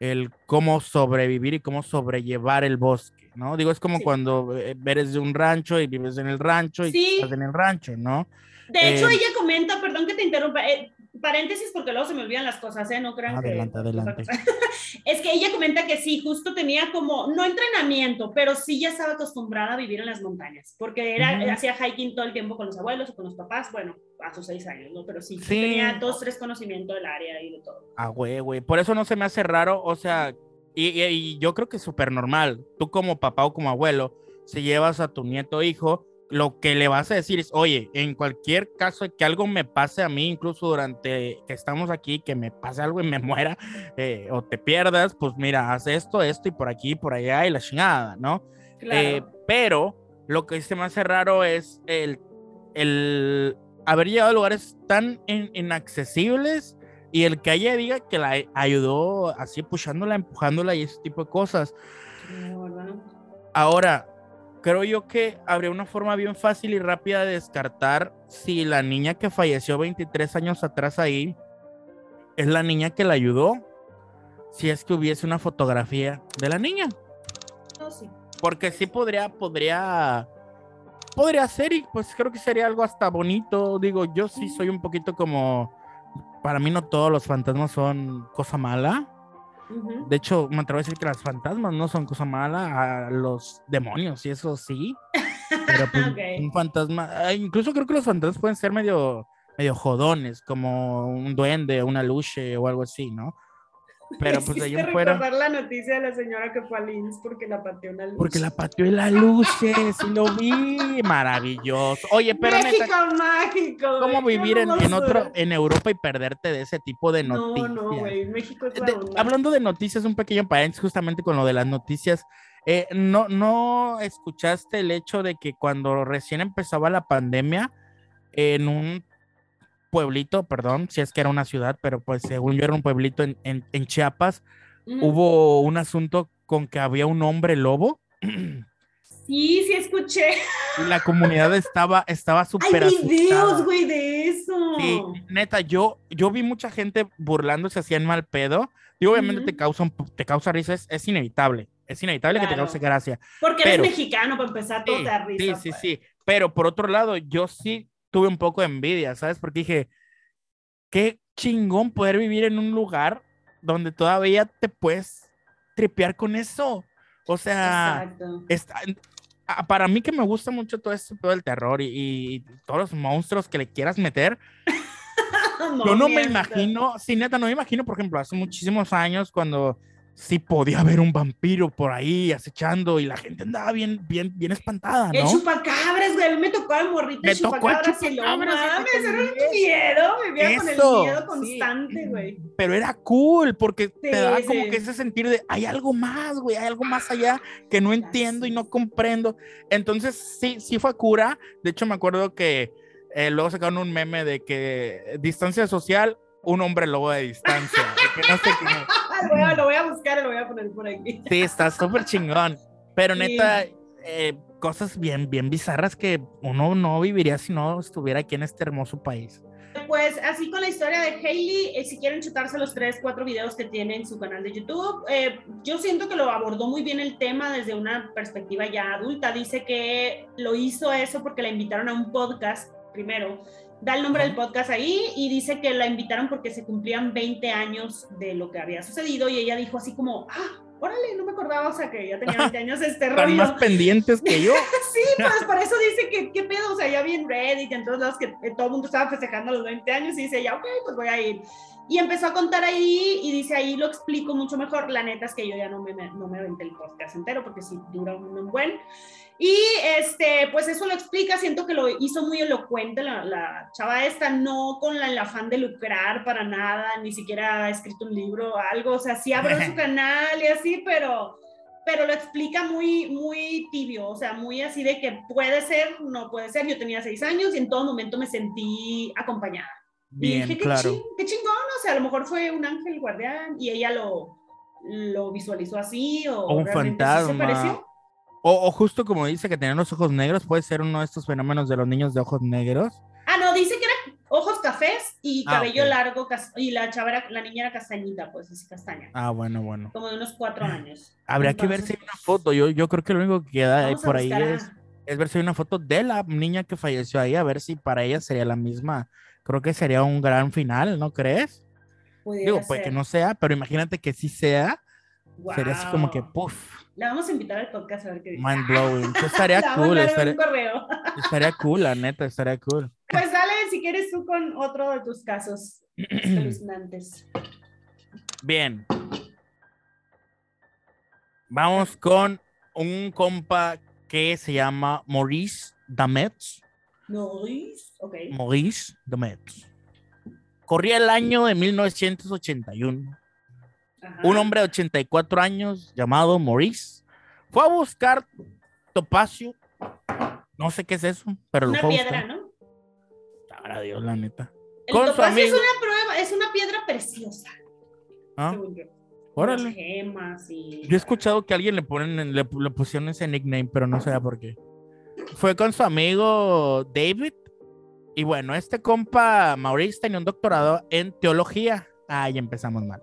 el cómo sobrevivir y cómo sobrellevar el bosque, ¿no? Digo, es como Sí. cuando eh, eres de un rancho y vives en el rancho y Sí. estás en el rancho, ¿no? De hecho, Eh, ella comenta, perdón que te interrumpa, eh, paréntesis porque luego se me olvidan las cosas, ¿eh? No crean Adelante, que... adelante. Es que ella comenta que sí, justo tenía como, no entrenamiento, pero sí ya estaba acostumbrada a vivir en las montañas, porque era, Ujú. hacía hiking todo el tiempo con los abuelos o con los papás, bueno, a sus seis años, ¿no? Pero sí, sí Sí. tenía dos, tres conocimientos del área y de todo. Ah, güey, güey. Por eso no se me hace raro, o sea, y, y- y yo creo que es súper normal. Tú como papá o como abuelo, si llevas a tu nieto o hijo, lo que le vas a decir es, oye, en cualquier caso que algo me pase a mí, incluso durante que estamos aquí, que me pase algo y me muera, eh, o te pierdas, pues mira, haz esto, esto y por aquí, por allá y la chingada, ¿no? Claro. Eh, pero lo que se me hace raro es el, el haber llegado a lugares tan in- inaccesibles y el que ella diga que la ayudó así pushándola, empujándola y ese tipo de cosas. No. Ahora, creo yo que habría una forma bien fácil y rápida de descartar si la niña que falleció 23 años atrás ahí es la niña que la ayudó, si es que hubiese una fotografía de la niña. No, sí. Porque sí podría, podría, podría ser y pues creo que sería algo hasta bonito. Digo, yo sí soy un poquito como, para mí no todos los fantasmas son cosa mala. De hecho, me atrevo a decir que las fantasmas no son cosa mala, a los demonios y eso sí. Pero pues, un fantasma, incluso creo que los fantasmas pueden ser medio, medio jodones, como un duende, una luche o algo así, ¿no? Pero pues de ahí en fuera. la noticia de la señora que fue al IMSS porque la pateó una luz. Porque la pateó en la luce, sí lo vi, maravilloso. Oye, pero México neta, mágico. ¿cómo güey, vivir en, en otro, en Europa y perderte de ese tipo de No, noticias? no, güey, México es la De- hablando de noticias, un pequeño paréntesis justamente con lo de las noticias. eh, no, ¿No escuchaste el hecho de que cuando recién empezaba la pandemia, en un pueblito, perdón, si es que era una ciudad, pero pues según yo era un pueblito en, en- en Chiapas, hubo un asunto con que había un hombre lobo? Sí, sí escuché. Y la comunidad estaba, estaba Hay súper videos, asustada. güey, de eso. Sí, neta, yo, yo vi mucha gente burlándose así en mal pedo. Y obviamente te, causa un po- te causa risa, es, es inevitable. Es inevitable que te cause gracia. Porque pero- eres mexicano, para empezar, todo Sí, te risa. sí, sí, pues. sí. Pero por otro lado, yo sí tuve un poco de envidia, ¿sabes? Porque dije, qué chingón poder vivir en un lugar donde todavía te puedes tripear con eso. O sea, está, para mí que me gusta mucho todo este pedo del terror y, y todos los monstruos que le quieras meter, yo no me imagino, sí, neta, no me imagino, por ejemplo, hace muchísimos años cuando sí podía haber un vampiro por ahí acechando y la gente andaba bien, bien, bien espantada, El ¿no? chupacabras, güey. A mí me tocó el morrito Me el tocó el chupacabras y lo mames, era un miedo. Vivía con el miedo sí. constante, güey. Pero era cool porque te Sí, daba como sí. que ese sentir de hay algo más, güey, hay algo más allá que no entiendo y no comprendo. Entonces, sí, sí fue cura. De hecho, me acuerdo que eh, luego sacaron un meme de que distancia social, un hombre lobo de distancia. de que no sé qué. Lo, voy a, lo voy a buscar y lo voy a poner por aquí. Sí, está súper chingón. Pero Sí. neta, eh, cosas bien, bien bizarras que uno no viviría si no estuviera aquí en este hermoso país. Pues así con la historia de Hailey, eh, si quieren chutarse los tres, cuatro videos que tiene en su canal de YouTube, eh, yo siento que lo abordó muy bien el tema desde una perspectiva ya adulta. Dice que lo hizo eso porque la invitaron a un podcast primero, da el nombre del podcast ahí y dice que la invitaron porque se cumplían 20 años de lo que había sucedido y ella dijo así como, ah, órale, no me acordaba, o sea, que ya tenía 20 años este rollo. Están más pendientes que yo. sí, pues por eso dice que, ¿qué pedo? O sea, ya vi en Reddit, en todos lados, que todo el mundo estaba festejando los 20 años y dice, ya, ok, pues voy a ir. Y empezó a contar ahí y dice, ahí lo explico mucho mejor. La neta es que yo ya no me, no me aventé el podcast entero porque sí dura un buen. Y este, pues eso lo explica, siento que lo hizo muy elocuente la, la chava esta, no con el afán de lucrar para nada, ni siquiera ha escrito un libro o algo, o sea, sí abrió su canal y así, pero, pero lo explica muy, muy tibio, o sea, muy así de que puede ser, no puede ser, yo tenía seis años y en todo momento me sentí acompañada. Bien, dije, claro. Qué, qué chingón, o sea, a lo mejor fue un ángel guardián y ella lo, lo visualizó así o, O un sí se fantasma. pareció. O, o justo como dice que tenían los ojos negros, puede ser uno de estos fenómenos de los niños de ojos negros. Ah, no, dice que era ojos cafés y Ah, cabello ok. largo cas- y la chava era- la niña era castañita, pues así castaña, Ah, bueno, bueno. como de unos cuatro años. Habría que ver si Entonces, hay una foto. Yo, yo creo que lo único que queda por ahí a- es, es ver si hay una foto de la niña que falleció ahí, a ver si para ella sería la misma. Creo que sería un gran final, ¿no crees? Digo, pues que ser. no sea, pero imagínate que sí sea, sería así como que, puff, La vamos a invitar al podcast a ver qué dice. mind blowing. Estaría cool, estaría, un correo. estaría cool, la neta, estaría cool. Pues dale, si quieres tú con otro de tus casos espeluznantes. Bien. Vamos con un compa que se llama Maurice Dametz. Nois, ok. Maurice Dametz. Corría el año de 1981. Ajá. Un hombre de 84 años llamado Maurice fue a buscar topacio. No sé qué es eso, pero lo Una fue a piedra, buscar. ¿no? Sabrá Dios, la neta. El Con topacio es amigo. una prueba, es una piedra preciosa, ¿Ah? Órale. Gemas y... Yo he escuchado que a alguien le ponen, le, le pusieron ese nickname, pero no sé por qué. Fue con su amigo David. Y bueno, este compa Maurice tenía un doctorado en teología. Ahí empezamos mal.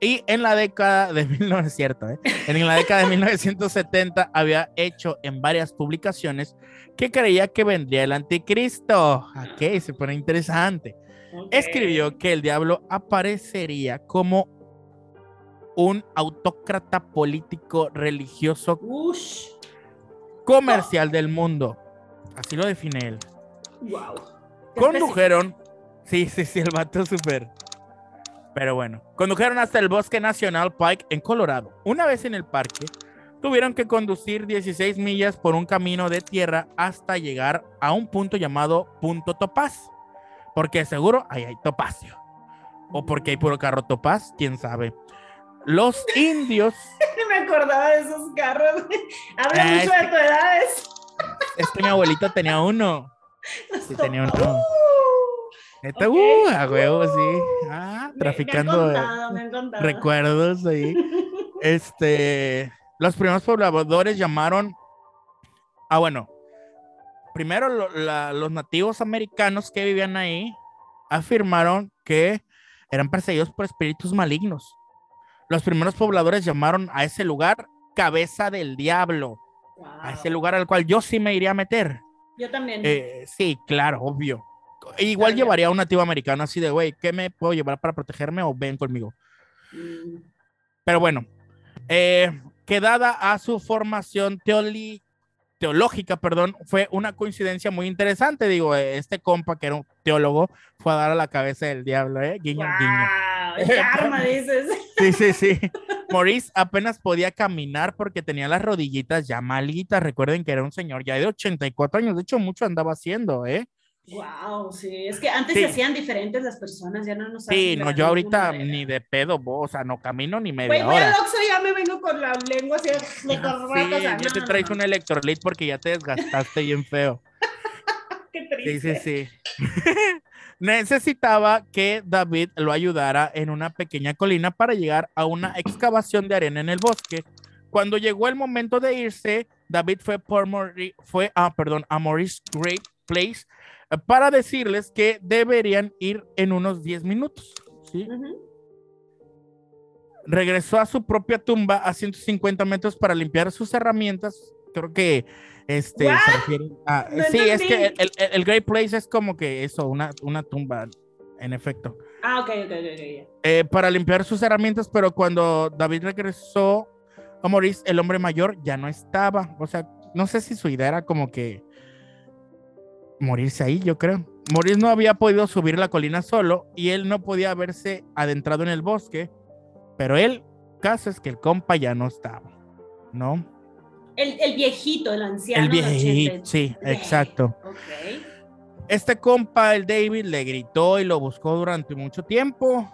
Y en la década de 1900, cierto, ¿eh? En la década de 1970 había hecho en varias publicaciones que creía que vendría el anticristo. Ok, se pone interesante escribió que el diablo aparecería como un autócrata político religioso Ush, comercial del mundo. Así lo define él. wow. Condujeron. Sí, sí, sí, el vato súper. Pero bueno, condujeron hasta el Bosque Nacional Pike en Colorado. Una vez en el parque, tuvieron que conducir 16 millas por un camino de tierra hasta llegar a un punto llamado Punto Topaz. Porque seguro ahí hay topacio. O porque hay puro carro topaz, quién sabe. Los indios, me acordaba de esos carros. Habla Ah, mucho de tu edad. Es... este mi abuelito tenía uno. Sí, tenía uno. Uh, Neta, Ok. uh, a huevo, sí. Ah, me- traficando. Me eh, contado, me recuerdos ahí. Este, los primeros pobladores llamaron, ah, bueno, primero lo- la- los nativos americanos que vivían ahí afirmaron que eran perseguidos por espíritus malignos. Los primeros pobladores llamaron a ese lugar cabeza del diablo, a ese lugar al cual yo sí me iría a meter. Yo también. Eh, sí, claro, obvio. Igual Claro. llevaría a un nativo americano así de, güey, ¿qué me puedo llevar para protegerme o ven conmigo? Mm, Pero bueno, eh, que dada a su formación teoli- teológica, perdón, fue una coincidencia muy interesante. Digo, este compa que era un teólogo fue a dar a la cabeza del diablo, ¿eh? Guiño, guiño. Wow, el karma, dices. Sí, sí, sí. Maurice apenas podía caminar porque tenía las rodillitas ya malitas. Recuerden que era un señor ya de 84 años. De hecho, mucho andaba haciendo, ¿eh? Wow, sí. Es que antes Sí. se hacían diferentes las personas, ya no nos Sí, no, yo ahorita ni de pedo, bo, o sea, no camino ni Güey, media voy al hora. Oxxo y ya me vengo con la lengua así de Ah, corbata. Sí, o sea, ya no, te no, traes no, un electrolit porque ya te desgastaste bien feo. Qué Sí, triste. sí, sí. Necesitaba que David lo ayudara en una pequeña colina para llegar a una excavación de arena en el bosque. Cuando llegó el momento de irse, David fue, por Mori- fue a, perdón, a Morris Great Place para decirles que deberían ir en unos 10 minutos. ¿sí? Regresó a su propia tumba a 150 metros para limpiar sus herramientas. Creo que Este, se refiere a, sí, es que el, el, el, Great Place es como que eso, una, una tumba, en efecto. Ah, ok, ok, ok. Eh, para limpiar sus herramientas, pero cuando David regresó a Maurice, el hombre mayor ya no estaba. O sea, no sé si su idea era como que morirse ahí, yo creo. Maurice no había podido subir la colina solo y él no podía haberse adentrado en el bosque, pero el caso es que el compa ya no estaba, ¿no? El, el viejito, el anciano. El viejito, sí, exacto. Okay. Este compa, el David, le gritó y lo buscó durante mucho tiempo.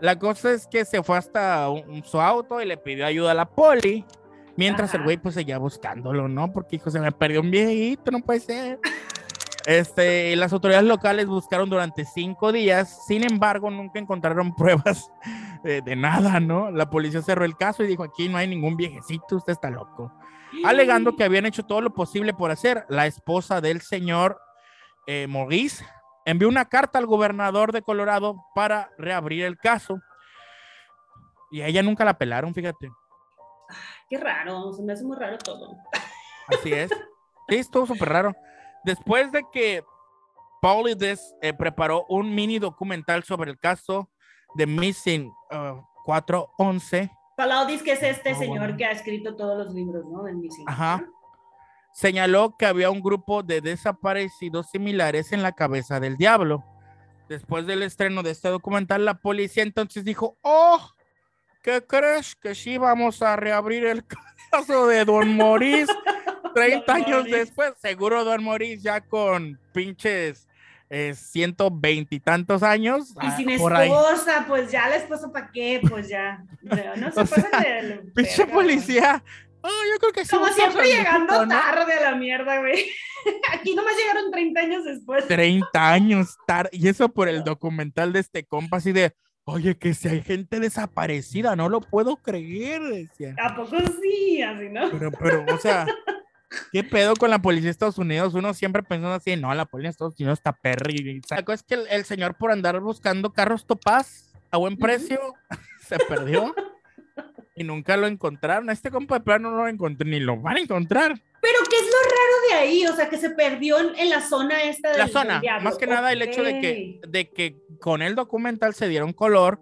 La cosa es que se fue hasta su auto y le pidió ayuda a la poli. Mientras el güey pues seguía buscándolo, ¿no? Porque hijo, se me perdió un viejito, no puede ser. Este, las autoridades locales buscaron durante cinco días, sin embargo, nunca encontraron pruebas de, de, nada, ¿no? La policía cerró el caso y dijo, aquí no hay ningún viejecito, usted está loco. Alegando que habían hecho todo lo posible por hacer. La esposa del señor eh, Maurice envió una carta al gobernador de Colorado para reabrir el caso. Y a ella nunca la pelaron, fíjate. Qué raro, se me hace muy raro todo. Así es. Sí, estuvo súper raro. Después de que Paulides eh, preparó un mini documental sobre el caso de Missing 411. Uh, Paulidis, que es este oh, señor que ha escrito todos los libros, ¿no? Del Missing. Ajá señaló que había un grupo de desaparecidos similares en la cabeza del diablo. Después del estreno de este documental, la policía entonces dijo, oh, ¿qué crees? Que sí vamos a reabrir el caso de Don Morís 30 años después. Seguro Don Morís ya con pinches eh, 120 y tantos años. Y ah, sin esposa, pues ya la esposa para qué, pues ya. No se pasa de... Pinche policía yo creo que sí. Como siempre llegando tarde a la mierda, güey. Aquí nomás llegaron 30 años después. 30 años tarde. Y eso por el documental de este compa, así de, oye, que si hay gente desaparecida, no lo puedo creer, decía. ¿A poco sí? Así, ¿no? Pero, pero, o sea, ¿qué pedo con la policía de Estados Unidos? Uno siempre pensando así, no, la policía de Estados Unidos está perri. La cosa es que el, el señor por andar buscando carros topaz a buen precio se perdió y nunca lo encontraron. este compa de plano no lo encontré, ni lo van a encontrar. Pero ¿qué es lo raro de ahí? O sea, que se perdió en, la zona esta de La zona, más que nada el hecho de que, de que con el documental se dieron color,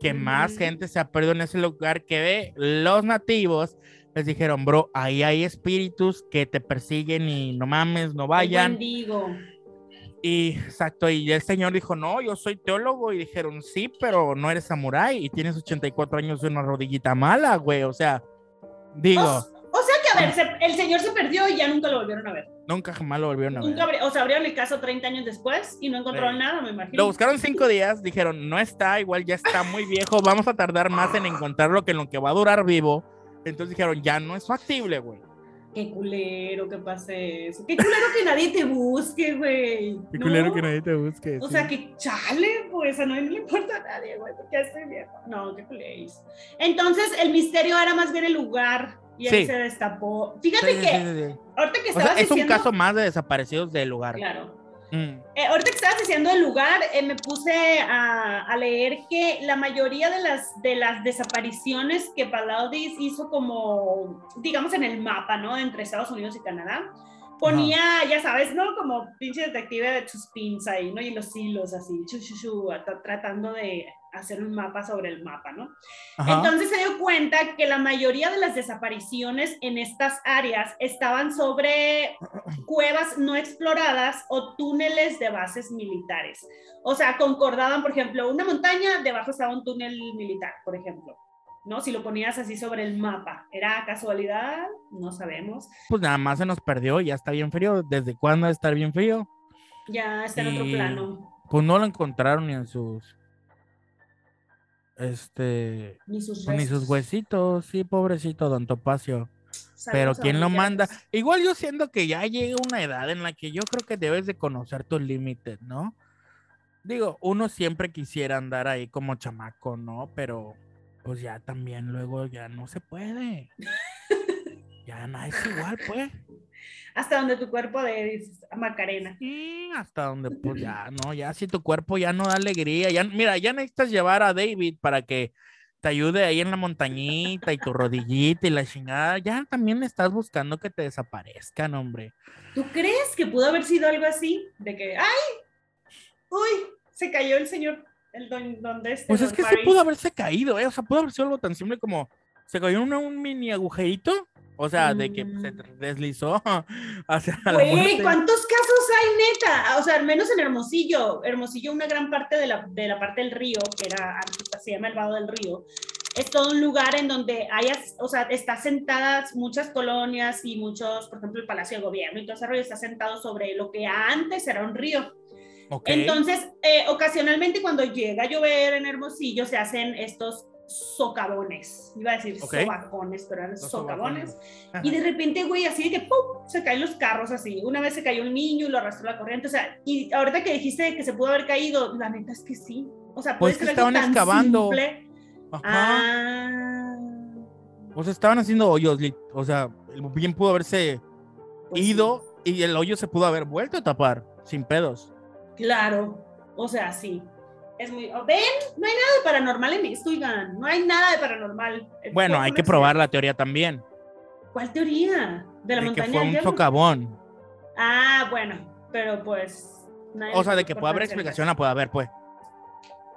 que más gente se ha perdido en ese lugar, que ve los nativos les dijeron, bro, ahí hay espíritus que te persiguen y no mames, no vayan. y exacto, y el señor dijo, no, yo soy teólogo, y dijeron, sí, pero no eres samurái, y tienes 84 años de una rodillita mala, güey, o sea, digo... O, sea que, a ver, el señor se perdió y ya nunca lo volvieron a ver. Nunca jamás lo volvieron a ver. o sea, abrieron el caso 30 años después y no encontraron nada, me imagino. Lo buscaron cinco días, dijeron, no está, igual ya está muy viejo, vamos a tardar más en encontrarlo que en lo que va a durar vivo. Entonces dijeron, ya no es factible, güey. Qué culero que pase eso. Qué culero que nadie te busque, güey. Qué culero que nadie te busque. O sea, que chale, pues, a no le importa a nadie, güey, porque estoy viejo. No, qué culero. Entonces, el misterio era más bien el lugar y ahí se destapó. Fíjate que, ahorita que estabas o sea, es un caso más de desaparecidos del lugar. Claro. Mm. Eh, ahorita que estabas diciendo el lugar, eh, me puse a, a, leer que la mayoría de las, de las desapariciones que Palaudis hizo como, digamos, en el mapa, ¿no? Entre Estados Unidos y Canadá, ponía, ya sabes, ¿no? Como pinche detective de sus pins ahí, ¿no? Y los hilos así, chu, chu, chu, tratando de hacer un mapa sobre el mapa, ¿no? Entonces se dio cuenta que la mayoría de las desapariciones en estas áreas estaban sobre cuevas no exploradas o túneles de bases militares. O sea, concordaban, por ejemplo, una montaña, debajo estaba un túnel militar, por ejemplo. ¿no? Si lo ponías así sobre el mapa, ¿era casualidad? No sabemos. Pues nada más se nos perdió, ya está bien frío. ¿Desde cuándo está bien frío? Ya está en otro plano. Pues no lo encontraron ni en sus este. Ni sus, pues, ni sus huesitos, sí, pobrecito Don Topacio. Pero ¿quién lo manda? Igual yo siento que ya llega una edad en la que yo creo que debes de conocer tus límites, ¿no? Digo, uno siempre quisiera andar ahí como chamaco, ¿no? Pero pues ya también luego ya no se puede. ya no es igual, pues hasta donde tu cuerpo de Macarena. Sí, hasta donde pues ya, no, ya si tu cuerpo ya no da alegría, ya, mira, ya necesitas llevar a David para que te ayude ahí en la montañita y tu rodillita y la chingada, ya también estás buscando que te desaparezcan, hombre. ¿Tú crees que pudo haber sido algo así? De que, ¡ay! ¡Uy! Se cayó el señor, el don, donde este. Pues es que se pudo haberse caído, ¿eh? O sea, pudo haber sido algo tan simple como se cayó un, un mini agujerito. O sea, de que se Mm. deslizó hacia la Güey. ¿cuántos casos hay, neta? O sea, al menos en Hermosillo. Hermosillo, una gran parte de la, de la parte del río, que era se llama el Vado del Río, es todo un lugar en donde hay, as- o sea, está sentadas muchas colonias y muchos, por ejemplo, el Palacio de Gobierno y todo ese rollo está sentado sobre lo que antes era un río. Ok. Entonces, eh, ocasionalmente cuando llega a llover en Hermosillo se hacen estos socavones. Iba a decir Ok. sobacones, pero eran Los socavones. Ajá. Y de repente, güey, así de que ¡pum! se caen los carros así. Una vez se cayó un niño y lo arrastró la corriente. O sea, y ahorita que dijiste que se pudo haber caído, la neta es que sí. O sea, Pues que estaban tan excavando. simple. Ajá. Ah. O sea, estaban haciendo hoyos, o sea, el bien pudo haberse pues ido y el hoyo se pudo haber vuelto a tapar sin pedos. sí, Claro. O sea, sí. Es muy. oh, ¿Ven? No hay nada de paranormal en esto, oigan. No hay nada de paranormal. El Bueno, hay que probar la teoría también. ¿Cuál teoría? ¿De la de que montaña fue del un socavón. Ah, bueno, pero pues. O sea, de que puede haber explicación, la puede haber, pues.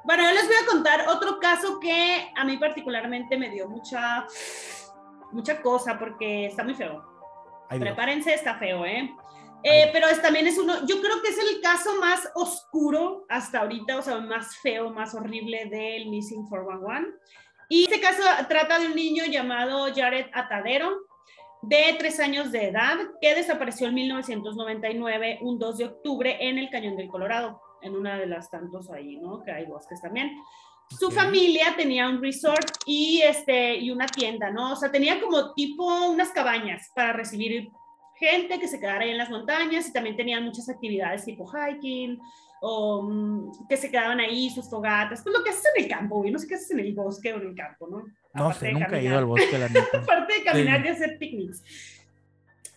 Bueno, yo les voy a contar otro caso que a mí particularmente me dio mucha, mucha cosa porque está muy feo. Ay, Dios. Prepárense, está feo, ¿eh? Eh, pero es, también es uno, yo creo que es el caso más oscuro hasta ahorita, o sea, más feo, más horrible del Missing 411. Y este caso trata de un niño llamado Jared Atadero, de tres años de edad, que desapareció en 1999, un 2 de octubre, en el Cañón del Colorado, en una de las tantos ahí, ¿no? Que hay bosques también. Su familia tenía un resort y, este, y una tienda, ¿no? O sea, tenía como tipo unas cabañas para recibir gente que se quedara ahí en las montañas y también tenían muchas actividades tipo hiking o mm, que se quedaban ahí, sus fogatas, pues lo que haces en el campo, güey, no sé qué haces en el bosque o en el campo, ¿no? No Aparte sé, de nunca he caminar. ido al bosque, la neta. Aparte de caminar Sí. y hacer picnics.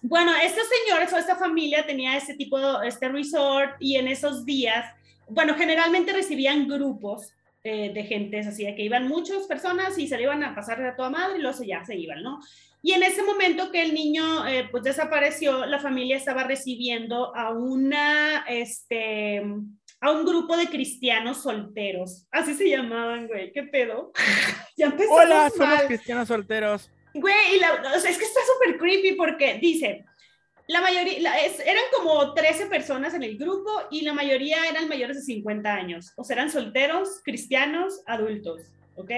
Bueno, estos señores o esta familia tenía este tipo, este resort y en esos días, bueno, generalmente recibían grupos eh, de gentes así, de que iban muchas personas y se le iban a pasar a toda madre y luego se- ya se iban, ¿no? Y en ese momento que el niño eh, pues desapareció, la familia estaba recibiendo a una, este, a un grupo de cristianos solteros. Así se llamaban, güey, ¿qué pedo? ya empezamos Hola, somos mal. cristianos solteros. Güey, y la- o sea, es que está súper creepy porque dice, la mayoría, la- es- eran como 13 personas en el grupo y la mayoría eran mayores de 50 años. O sea, eran solteros, cristianos, adultos, ¿ok?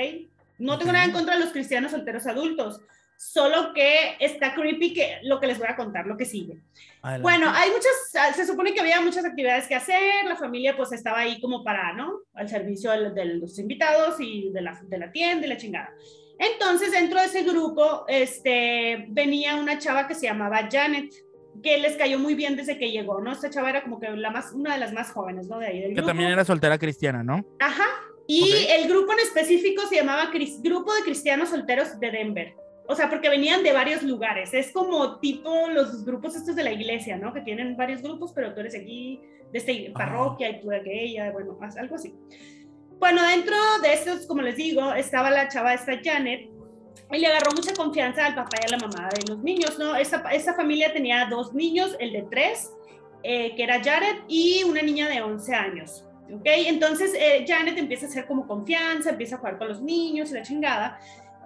No tengo nada en contra de los cristianos solteros adultos, solo que está creepy que lo que les voy a contar, lo que sigue. Adelante. Bueno, hay muchas, se supone que había muchas actividades que hacer, la familia pues estaba ahí como para, ¿no? Al servicio de, de los invitados y de la, de la tienda y la chingada. Entonces, dentro de ese grupo, este, venía una chava que se llamaba Janet, que les cayó muy bien desde que llegó, ¿no? Esta chava era como que la más, una de las más jóvenes, ¿no? De ahí del que grupo. también era soltera cristiana, ¿no? Ajá. Y Ok. el grupo en específico se llamaba Grupo de Cristianos Solteros de Denver. O sea, porque venían de varios lugares. Es como tipo los grupos estos de la iglesia, ¿no? Que tienen varios grupos, pero tú eres aquí de esta Ah. parroquia y tú de aquella, bueno, algo así. Bueno, dentro de estos, como les digo, estaba la chava esta Janet y le agarró mucha confianza al papá y a la mamá de los niños, ¿no? Esa, esa familia tenía dos niños, el de tres, eh, que era Jared, y una niña de 11 años. ¿Ok? Entonces eh, Janet empieza a hacer como confianza, empieza a jugar con los niños y la chingada,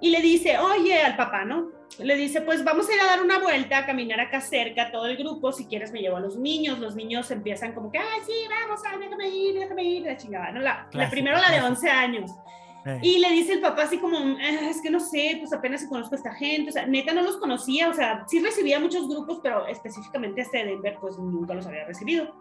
y le dice, oye, al papá, ¿no? Le dice, pues vamos a ir a dar una vuelta, a caminar acá cerca, todo el grupo, si quieres me llevo a los niños, los niños empiezan como que, ay, sí, vamos, ah, déjame ir, déjame ir, la chingada, ¿no? La, la Clásico, primero la de clásico. 11 años. Eh, Y le dice el papá así como, "Ah, es que no sé, pues apenas si conozco a esta gente, o sea, neta no los conocía, o sea, sí recibía muchos grupos, pero específicamente este de Denver, pues nunca los había recibido.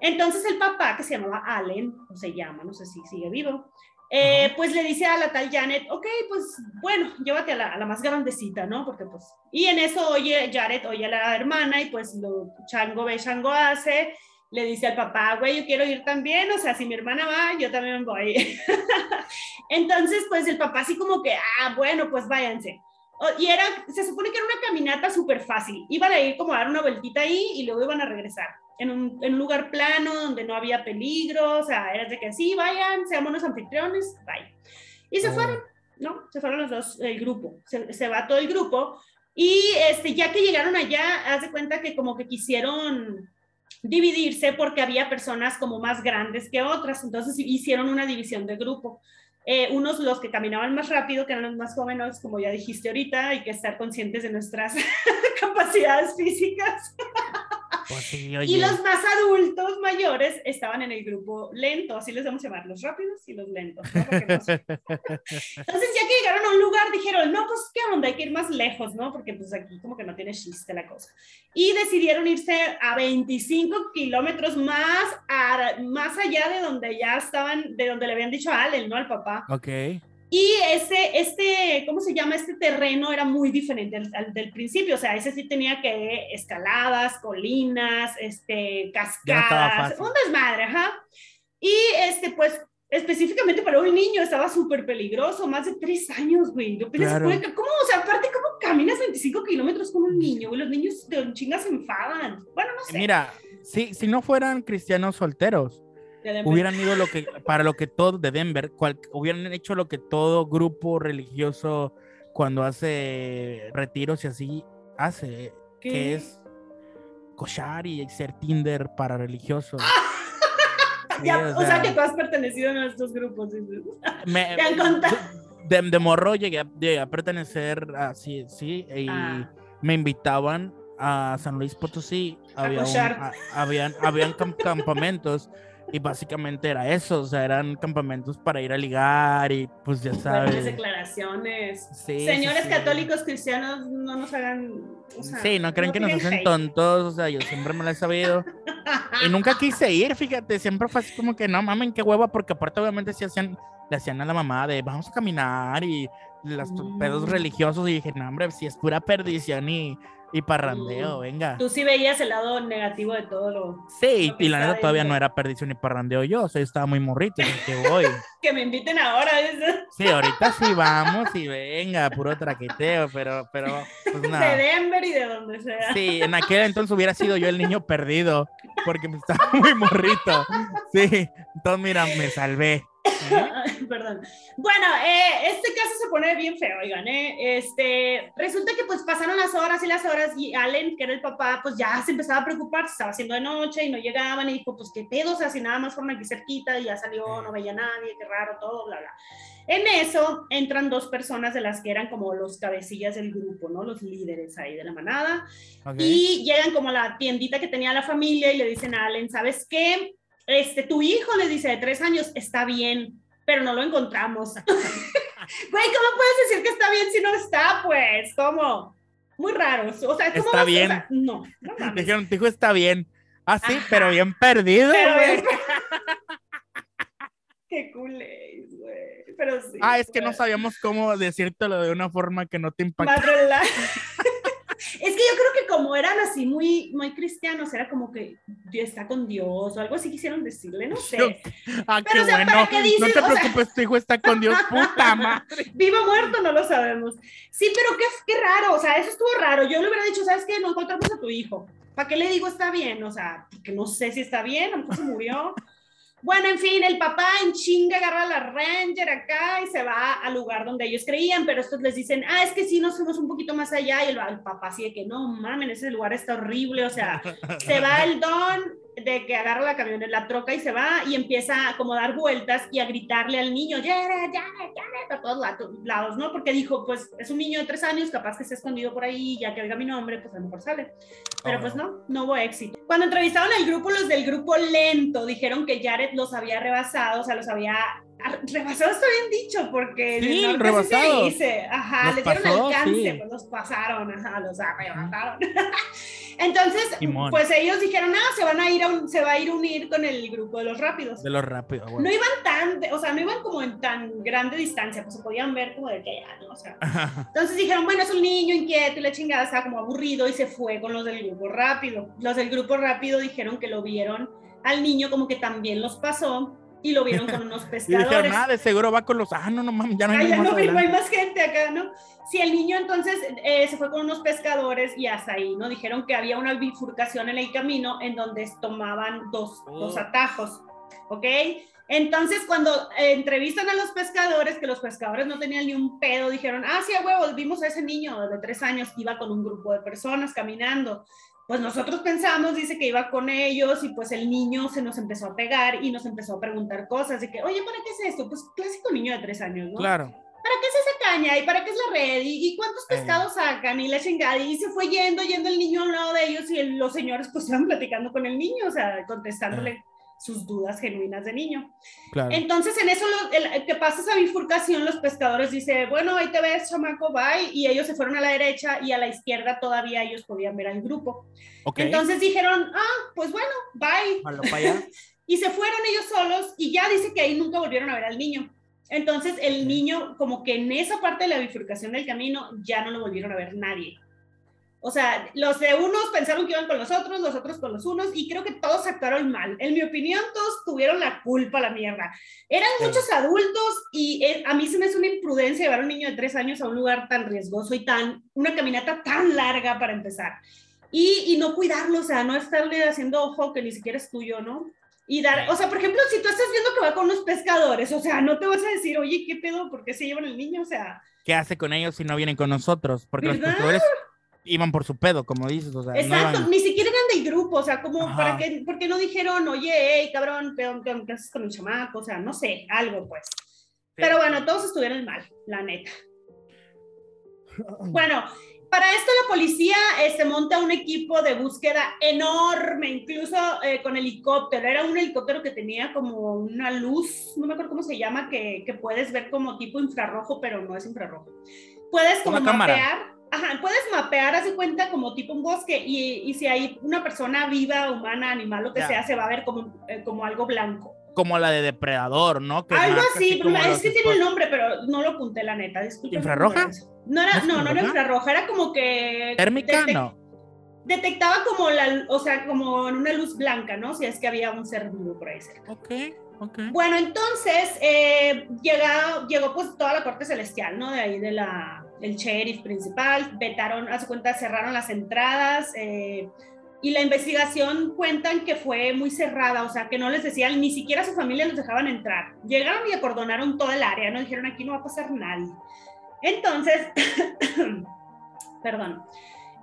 Entonces el papá, que se llamaba Allen, o se llama, no sé si sigue vivo, eh, pues le dice a la tal Janet, ok, pues bueno, llévate a la, a la más grandecita, ¿no? Porque pues, y en eso oye Jared, oye a la hermana y pues lo chango ve, chango hace, le dice al papá, güey, yo quiero ir también, o sea, si mi hermana va, yo también voy. Entonces, pues el papá así como que, ah, bueno, pues váyanse. O- Y era, se supone que era una caminata súper fácil. Iban a ir como a dar una vueltita ahí y luego iban a regresar. En un, en un lugar plano donde no había peligro, o sea, era de que sí, vayan, seamos anfitriones, bye. Y se oh, fueron. ¿no? Se fueron los dos, el grupo, se, se va todo el grupo. Y este, ya que llegaron allá, haz de cuenta que como que quisieron dividirse porque había personas como más grandes que otras, entonces hicieron una división de grupo. Eh, unos los que caminaban más rápido, que eran los más jóvenes, como ya dijiste ahorita, hay que estar conscientes de nuestras capacidades físicas. Pues y los más adultos mayores estaban en el grupo lento, así les vamos a llamar, los rápidos y los lentos. Entonces ya que llegaron a un lugar dijeron, no, pues qué onda, hay que ir más lejos, ¿no? Porque pues aquí como que no tiene chiste la cosa. Y decidieron irse a 25 kilómetros más, más allá de donde ya estaban, de donde le habían dicho a Allen, ¿no? Al papá. Ok. Y ese, este, ¿cómo se llama? Este terreno era muy diferente al, del principio, o sea, ese sí tenía que escaladas, colinas, este, cascadas, un desmadre, ajá. Y este, pues, específicamente para un niño estaba súper peligroso, más de tres años, güey. Yo pensé, ¿cómo? O sea, aparte, ¿cómo caminas 25 kilómetros con un niño? Los niños de un chinga se enfadan. Bueno, no sé. Mira, si, si no fueran cristianos solteros, hubieran ido lo que, para lo que todo de Denver, hubieran hecho lo que todo grupo religioso cuando hace retiros y así hace, que es cochar y ser Tinder para religiosos. o, sea, que tú has pertenecido a estos grupos. Me, han contado? De, morro llegué a, pertenecer así, sí, y ah. me invitaban a San Luis Potosí. Había habían, habían campamentos y básicamente era eso, o sea, eran campamentos para ir a ligar y pues ya sabes. declaraciones. Señores católicos cristianos, no nos hagan. sí, no creen que nos hacen tontos, o sea, yo siempre me lo he sabido. y nunca quise ir, fíjate, siempre fue así como que no mamen, qué hueva, porque aparte obviamente sí hacían, le hacían a la mamá de vamos a caminar y los pedos mm. religiosos y dije, no, hombre, si es pura perdición y y parrandeo, venga. Tú sí veías el lado negativo de todo lo. Sí, y la neta todavía no era perdición ni parrandeo yo, o sea, yo estaba muy morrito, que voy. que me inviten ahora. Sí, ahorita sí vamos y venga, puro traqueteo, pero, pero, pues. De Denver y de donde sea. Sí, en aquel entonces hubiera sido yo el niño perdido, porque estaba muy morrito. Sí, entonces mira, me salvé. Perdón. Bueno, eh, este caso se pone bien feo, oigan, ¿eh? Este, resulta que pues pasaron las horas y las horas y Allen, que era el papá, pues ya se empezaba a preocupar, se estaba haciendo de noche y no llegaban y dijo, pues qué pedo, o sea, si nada más fueron aquí cerquita y ya salió, no veía a nadie, qué raro, todo, bla, bla. En eso entran dos personas de las que eran como los cabecillas del grupo, ¿no? Los líderes ahí de la manada. Y llegan como a la tiendita que tenía la familia y le dicen a Allen, ¿sabes qué? Este, tu hijo le dice de tres años, está bien, pero no lo encontramos. Güey, ¿cómo puedes decir que está bien si no está? Pues, ¿cómo? Muy raro. O sea, ¿cómo está bien. no, no Dijeron, tu hijo está bien. Ah, sí, pero bien perdido, güey. Qué culé, güey. Pero sí. Ah, es que no sabíamos cómo decírtelo de una forma que no te impacte. Es que yo creo que como eran así muy, muy cristianos, era como que Dios está con Dios o algo así quisieron decirle, no sé. Ah, qué bueno. no te preocupes, tu hijo está con Dios, puta madre. Vivo o muerto, no lo sabemos. Sí, pero qué, qué raro, o sea, eso estuvo raro. Yo le hubiera dicho, ¿sabes qué? No encontramos a tu hijo. ¿Para qué le digo está bien? O sea, porque no sé si está bien, a lo mejor se murió. Bueno, en fin, el papá en chinga agarra a la Ranger acá y se va al lugar donde ellos creían, pero estos les dicen, ah, es que sí, nos fuimos un poquito más allá y el, papá sigue que no, mamen, ese lugar está horrible, o sea, se va el don, de que agarra la camioneta, la troca y se va y empieza a como dar vueltas y a gritarle al niño, ya, ya, ya, a todos lados, ¿no? Porque dijo, pues es un niño de tres años, capaz que se ha escondido por ahí, ya que oiga mi nombre, pues a lo mejor sale. Pero pues no, no hubo éxito. Cuando entrevistaron al grupo, los del grupo lento dijeron que Jared los había rebasado, o sea, los había rebasado está bien dicho, porque sí, no, rebasado. Se dice, ajá, les dieron alcance, pues los pasaron, ajá, los arrebataron. Entonces, pues ellos dijeron, ah, se van a ir a se va a ir a unir con el grupo de los rápidos. De los rápidos, No iban tan, o sea, no iban como en tan grande distancia, pues se podían ver como de que ya, ¿no? O sea, entonces dijeron, bueno, es un niño inquieto y la chingada estaba como aburrido y se fue con los del grupo rápido. Los del grupo rápido dijeron que lo vieron al niño como que también los pasó y lo vieron con unos pescadores. y dijeron, nada, de seguro va con los, ah, no, no mames, ya no hay, ah, no, hay más gente acá, ¿no? Si el niño entonces eh, se fue con unos pescadores y hasta ahí, ¿no? Dijeron que había una bifurcación en el camino en donde tomaban dos, dos oh. atajos. ¿ok? Entonces, cuando eh, entrevistan a los pescadores, que los pescadores no tenían ni un pedo, dijeron, ah, sí, a huevo, vimos a ese niño de tres años, iba con un grupo de personas caminando. Pues nosotros pensamos, dice que iba con ellos y pues el niño se nos empezó a pegar y nos empezó a preguntar cosas de que, oye, ¿para qué es esto? Pues clásico niño de tres años, ¿no? Claro. ¿Para qué es esa caña? ¿Y para qué es la red? ¿Y, cuántos Eh. pescados sacan? Y la chingada. Y se fue yendo, yendo el niño a un lado de ellos y el- los señores pues iban platicando con el niño, o sea, contestándole sus dudas genuinas de niño. Claro. Entonces, en eso, lo- el- el que pasa esa bifurcación, los pescadores dicen, bueno, ahí te ves, chamaco, bye. Y ellos se fueron a la derecha y a la izquierda todavía ellos podían ver al grupo. ok. Entonces dijeron, ah, pues bueno, bye. Malo para allá. Y se fueron ellos solos y ya dice que ahí nunca volvieron a ver al niño. Entonces el niño, como que en esa parte de la bifurcación del camino, ya no lo volvieron a ver nadie. O sea, los de unos pensaron que iban con los otros, los otros con los unos, y creo que todos actuaron mal. En mi opinión, todos tuvieron la culpa, la mierda. Eran Sí. muchos adultos y eh, a mí se me hace una imprudencia llevar a un niño de tres años a un lugar tan riesgoso y tan, una caminata tan larga para empezar. Y, y no cuidarlo, o sea, no estarle haciendo ojo que ni siquiera es tuyo, ¿no? Y dar, o sea, por ejemplo, si tú estás viendo que va con unos pescadores, o sea, no te vas a decir, oye, ¿qué pedo? ¿Por qué se llevan el niño? O sea, ¿Qué hace con ellos si no vienen con nosotros? Porque los ¿Verdad? pescadores iban por su pedo, como dices. O sea, no exacto, iban- ni siquiera eran del grupo, o sea, como, Ajá. ¿para qué, ¿por qué no dijeron, oye, hey, cabrón, ¿qué, qué, qué haces con el chamaco? O sea, no sé, algo pues. Pero bueno, todos estuvieron mal, la neta. Bueno, para esto la policía este, monta un equipo de búsqueda enorme, incluso eh, con helicóptero. Era un helicóptero que tenía como una luz, no me acuerdo cómo se llama, que, que puedes ver como tipo infrarrojo, pero no es infrarrojo. Puedes como mapear, ajá, puedes mapear, haz de cuenta como tipo un bosque, y, y si hay una persona viva, humana, animal, lo que Ya. sea, se va a ver como, eh, como algo blanco. Como la de Depredador, ¿no? Que Algo así, pero es que tiene el nombre, pero no lo apunté, la neta. disculpen. ¿Infrarroja? No, era, ¿No no, era infrarroja? era como que. ¿Térmica? No. Detectaba como la, o sea, como en una luz blanca, ¿no? Si es que había un ser vivo por ahí cerca. Ok, ok. Bueno, entonces eh, llega, llegó pues toda la corte celestial, ¿no? De ahí de la, el sheriff principal, vetaron, a su cuenta, cerraron las entradas eh, y la investigación cuentan que fue muy cerrada, o sea, que no les decían, ni siquiera a su familia los dejaban entrar. Llegaron y acordonaron todo el área, ¿no? Dijeron, aquí no va a pasar nadie. Entonces, perdón.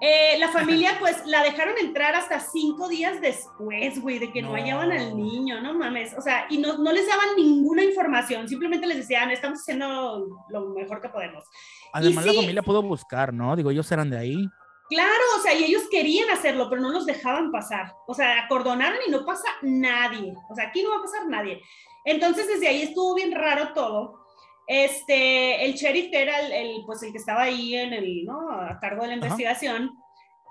Eh, la familia, pues, la dejaron entrar hasta cinco días después, güey, de que no, No. hallaban al niño, no mames. O sea, y no, no les daban ninguna información, simplemente les decían, estamos haciendo lo mejor que podemos. Además, sí. la familia pudo buscar, ¿no? Digo, ellos eran de ahí. Claro, o sea, y ellos querían hacerlo, pero no los dejaban pasar. O sea, acordonaron y no pasa nadie. O sea, aquí no va a pasar nadie. Entonces, desde ahí estuvo bien raro todo. Este, el sheriff que era el, el, pues el que estaba ahí en el, ¿no? A cargo de la Ajá. investigación,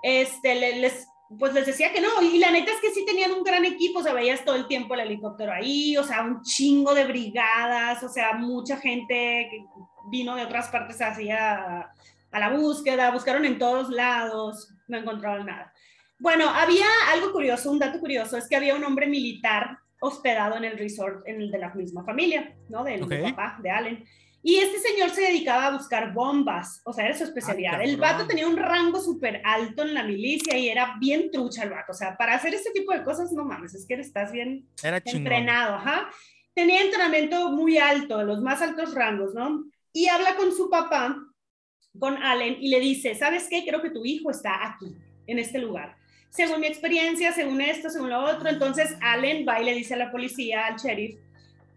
este, le- les, pues les decía que no. Y la neta es que sí tenían un gran equipo, o sea, veías todo el tiempo el helicóptero ahí, o sea, un chingo de brigadas, o sea, mucha gente que vino de otras partes hacia a la búsqueda, buscaron en todos lados, no encontraron nada. Bueno, había algo curioso, un dato curioso, es que había un hombre militar hospedado en el resort en el de la misma familia, ¿no? Del Ok. papá, de Allen. Y este señor se dedicaba a buscar bombas, o sea, era su especialidad. el vato tenía un rango súper alto en la milicia y era bien trucha el vato. O sea, para hacer este tipo de cosas, no mames, es que estás bien Era chingón. entrenado, ajá. Tenía entrenamiento muy alto, de los más altos rangos, ¿no? Y habla con su papá, con Allen, y le dice, ¿sabes qué? Creo que tu hijo está aquí, en este lugar. Según mi experiencia, según esto, según lo otro, entonces Allen va y le dice a la policía, al sheriff,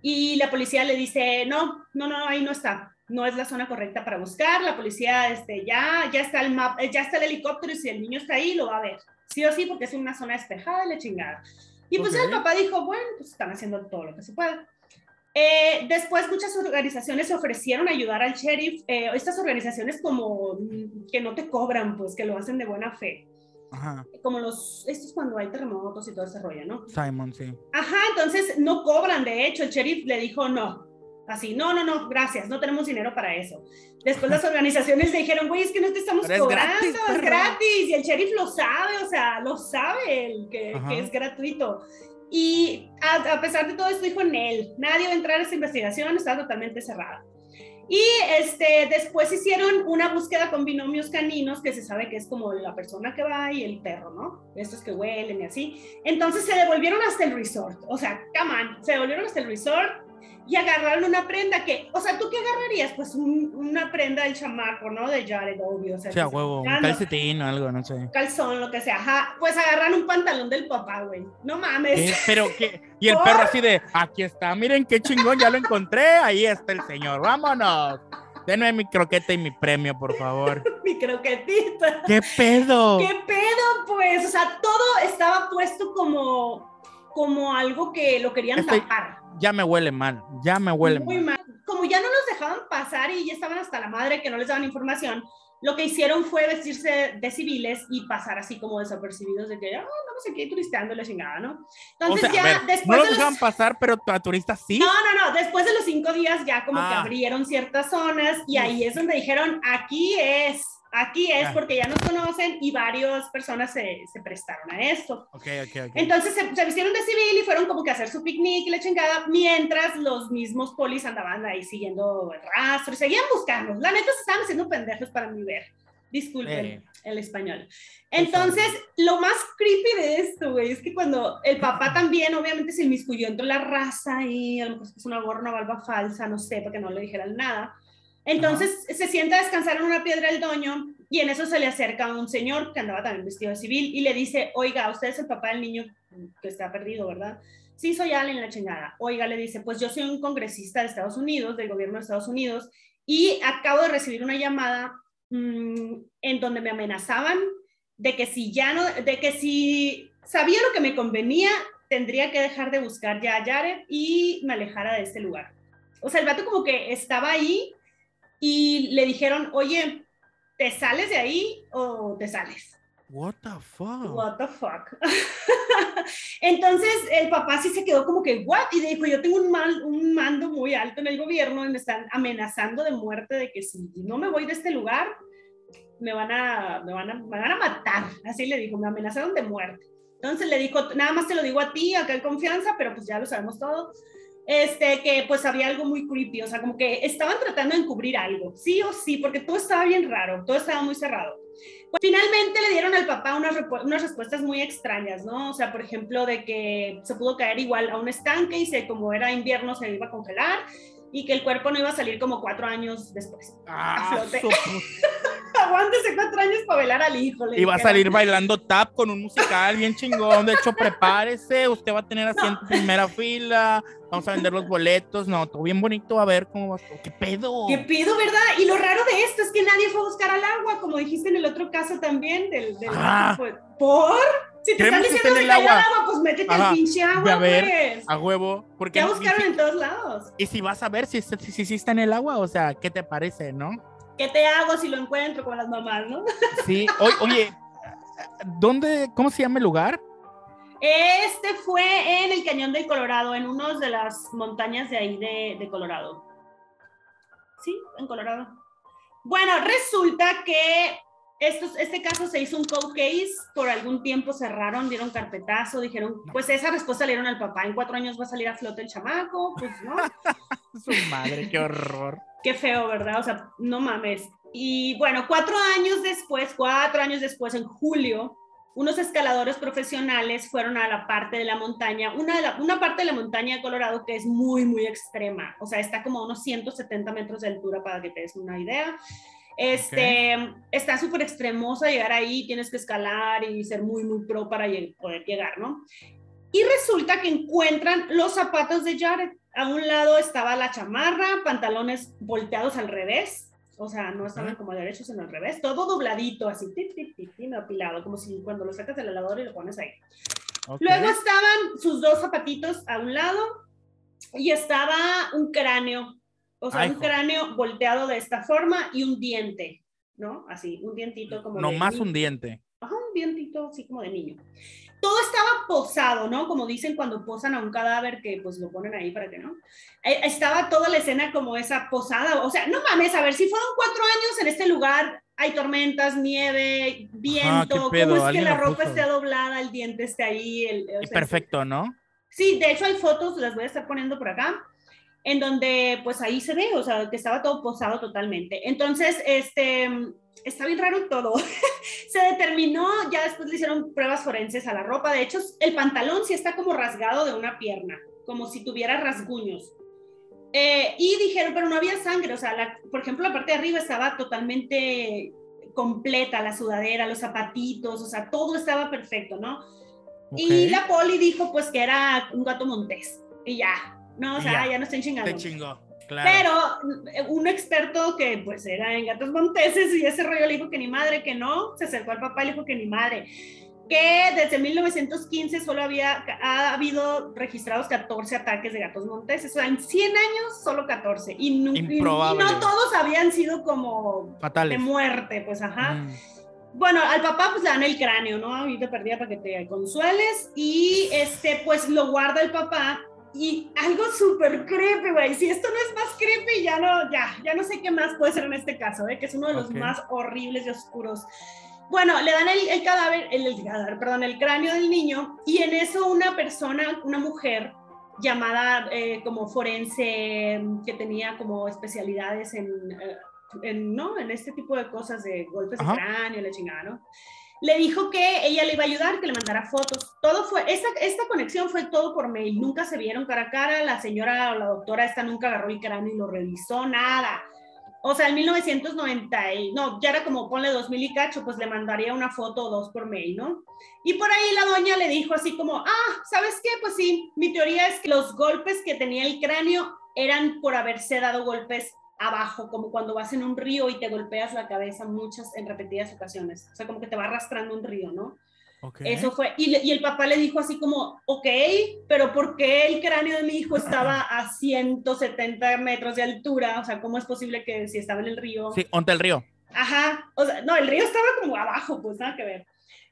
y la policía le dice, no, no, no, ahí no está, no es la zona correcta para buscar, la policía, este, ya, ya está el map, ya está el helicóptero y si el niño está ahí, lo va a ver, sí o sí, porque es una zona despejada y la chingada. Y pues el papá dijo, bueno, pues están haciendo todo lo que se puede. Eh, después muchas organizaciones se ofrecieron a ayudar al sheriff, eh, estas organizaciones como mm, que no te cobran, pues que lo hacen de buena fe, Ajá. como los, estos cuando hay terremotos y todo ese rollo, ¿no? Simon, sí. Ajá, entonces no cobran, de hecho, el sheriff le dijo no. Así, no, no, no, gracias, no tenemos dinero para eso. Después las organizaciones le dijeron, güey, es que no te estamos Pero es cobrando, gratis, es perro". gratis. Y el sheriff lo sabe, o sea, lo sabe él, que, es gratuito. Y a, a pesar de todo esto dijo en él, nadie va a entrar a esta investigación, está totalmente cerrada. Y este, después hicieron una búsqueda con binomios caninos, que se sabe que es como la persona que va y el perro, ¿no? Estos que huelen y así. Entonces se devolvieron hasta el resort. O sea, come on, se devolvieron hasta el resort y agarraron una prenda que, o sea, ¿tú qué agarrarías? Pues una prenda del chamaco, ¿no? De Jared, obvio. O sea, sí, a huevo, un calcetín o algo, no sé. Calzón, lo que sea. Ajá. Pues agarran un pantalón del papá, güey. No mames. Pero que, y el perro así de, aquí está, miren qué chingón, ya lo encontré, ahí está el señor, vámonos. Denme mi croqueta y mi premio, por favor. mi croquetita. ¿Qué pedo? ¿Qué pedo, pues? O sea, todo estaba puesto como, como algo que lo querían tapar ya me huele mal, ya me huele Muy mal. Como ya no los dejaban pasar y ya estaban hasta la madre que no les daban información, lo que hicieron fue vestirse de civiles y pasar así como desapercibidos de que, ah, oh, vamos aquí turisteando la chingada, ¿no? Entonces ya después... No los dejaban pasar, pero a turistas sí. No, no, no, después de los cinco días ya como que ah. abrieron ciertas zonas y ahí es donde dijeron, aquí es Aquí es porque ya nos conocen y varias personas se, se prestaron a esto. Okay, okay, okay. Entonces se, se, vistieron de civil y fueron como que a hacer su picnic y la chingada, mientras los mismos polis andaban ahí siguiendo el rastro y seguían buscando. La neta se estaban haciendo pendejos para mi ver. Disculpen el español. Entonces, lo más creepy de esto, güey, es que cuando el papá también, obviamente, se inmiscuyó entre la raza y a lo mejor es una gorra, una barba falsa, no sé, para que no le dijeran nada entonces se sienta a descansar en una piedra del doño y en eso se le acerca un señor que andaba también vestido de civil y le dice, oiga, usted es el papá del niño que está perdido, ¿verdad? Sí, soy Allen la chingada. Oiga, le dice, pues yo soy un congresista de Estados Unidos, del gobierno de Estados Unidos, y acabo de recibir una llamada mm, en donde me amenazaban de que si ya no, de que si sabía lo que me convenía, tendría que dejar de buscar ya a Jared y me alejara de este lugar. O sea, el vato como que estaba ahí y le dijeron, oye, ¿te sales de ahí o te sales? What the fuck? What the fuck. Entonces el papá sí se quedó como que, what? Y dijo, yo tengo un, mal, un mando muy alto en el gobierno y me están amenazando de muerte de que si no me voy de este lugar, me van a, me van a, me van a matar. Así le dijo, me amenazaron de muerte. Entonces le dijo, nada más te lo digo a ti, acá hay confianza, pero pues ya lo sabemos todo este, que pues había algo muy creepy, o sea, como que estaban tratando de encubrir algo, sí o sí, porque todo estaba bien raro, todo estaba muy cerrado. Pues, finalmente le dieron al papá unas, unas respuestas muy extrañas, ¿no? O sea, por ejemplo, de que se pudo caer igual a un estanque y se, como era invierno se iba a congelar y que el cuerpo no iba a salir como cuatro años después. Ah, Aguántese cuatro años para velar al hijo. Y va a salir bailando tap con un musical bien chingón. De hecho, prepárese, usted va a tener asiento en primera fila, vamos a vender los boletos, no, todo bien bonito, a ver cómo va. ¿Qué pedo? ¿Qué pedo, verdad? Y lo raro de esto es que nadie fue a buscar al agua, como dijiste en el otro caso también, del... del ah. ¿Por? Si te están diciendo que el agua. agua, pues métete al pinche agua, a ver, pues. A huevo. Porque ya buscaron en todos lados. Y si vas a ver si, si, si, está en el agua, o sea, ¿qué te parece, no? ¿Qué te hago si lo encuentro con las mamás, no? Sí, oye, ¿dónde, cómo se llama el lugar? Este fue en el Cañón del Colorado, en una de las montañas de ahí de, de Colorado. Sí, en Colorado. Bueno, resulta que estos, este caso se hizo un cold case, por algún tiempo cerraron, dieron carpetazo, dijeron, pues esa respuesta le dieron al papá, en cuatro años va a salir a flote el chamaco, pues no. Su madre, qué horror. Qué feo, ¿verdad? O sea, no mames. Y bueno, cuatro años después, cuatro años después, en julio, unos escaladores profesionales fueron a la parte de la montaña, una, de la, una parte de la montaña de Colorado que es muy, muy extrema, o sea, está como a unos 170 metros de altura para que te des una idea. Este, está súper extremosa llegar ahí, tienes que escalar y ser muy, muy pro para poder llegar, ¿no? Y resulta que encuentran los zapatos de Jared. A un lado estaba la chamarra, pantalones volteados al revés, o sea, no estaban como derechos, sino al revés, todo dobladito, así, tip, tip, tip, apilado, como si cuando lo sacas del lavador y lo pones ahí. Luego estaban sus dos zapatitos a un lado y estaba un cráneo o sea, un cráneo volteado de esta forma y un diente, ¿no? Así, un dientito como No más un diente. Ajá, un dientito así como de niño. Todo estaba posado, ¿no? Como dicen cuando posan a un cadáver que pues lo ponen ahí para que no. Eh, estaba toda la escena como esa posada. O sea, no mames, a ver, si fueron cuatro años en este lugar, hay tormentas, nieve, viento, ¿cómo es que la ropa esté doblada, el diente esté ahí? El, Perfecto, ¿no? Sí, de hecho hay fotos, las voy a estar poniendo por acá en donde pues ahí se ve, o sea, que estaba todo posado totalmente. Entonces, este, está bien raro todo. se determinó, ya después le hicieron pruebas forenses a la ropa, de hecho, el pantalón sí está como rasgado de una pierna, como si tuviera rasguños. Eh, y dijeron, pero no había sangre, o sea, por ejemplo, la parte de arriba estaba totalmente completa, la sudadera, los zapatitos, o sea, todo estaba perfecto, ¿no? Y la poli dijo pues que era un gato montés y ya, no, o sea, ya, no estén chingando. Te chingó. Pero eh, un experto que pues era en gatos monteses y ese rollo le dijo que ni madre, que no, se acercó al papá y le dijo que ni madre que desde 1915 solo había ha habido registrados 14 ataques de gatos monteses, o sea, en 100 años solo 14 y, no todos habían sido como fatales de muerte, pues ajá. Mm. Bueno, al papá pues le dan el cráneo, ¿no? Y te perdía para que te consueles y este pues lo guarda el papá y algo súper creepy, güey. Si esto no es más creepy, ya no, ya, ya no sé qué más puede ser en este caso, ¿eh? que es uno de los más horribles y oscuros. Bueno, le dan el, cadáver, el, cadáver, perdón, el cráneo del niño y en eso una persona, una mujer llamada eh, como forense que tenía como especialidades en, eh, en, ¿no? en este tipo de cosas de golpes de cráneo, la chingada, ¿no? Le dijo que ella le iba a ayudar, que le mandara fotos. Todo fue, esta, esta conexión fue todo por mail. Nunca se vieron cara a cara. La señora o la doctora esta nunca agarró el cráneo y lo revisó, nada o sea, en 1990, y, no, ya era como ponle 2000 y cacho, pues le mandaría una foto o dos por mail, ¿no? Y por ahí la doña le dijo así como, ah, ¿sabes qué? Pues sí, mi teoría es que los golpes que tenía el cráneo eran por haberse dado golpes abajo, como cuando vas en un río y te golpeas la cabeza muchas, en repetidas ocasiones. O sea, como que te va arrastrando un río, ¿no? Eso fue, y, y, el papá le dijo así como, ok, pero ¿por qué el cráneo de mi hijo estaba a 170 metros de altura? O sea, ¿cómo es posible que si estaba en el río? Sí, onte el río. Ajá, o sea, no, el río estaba como abajo, pues nada que ver.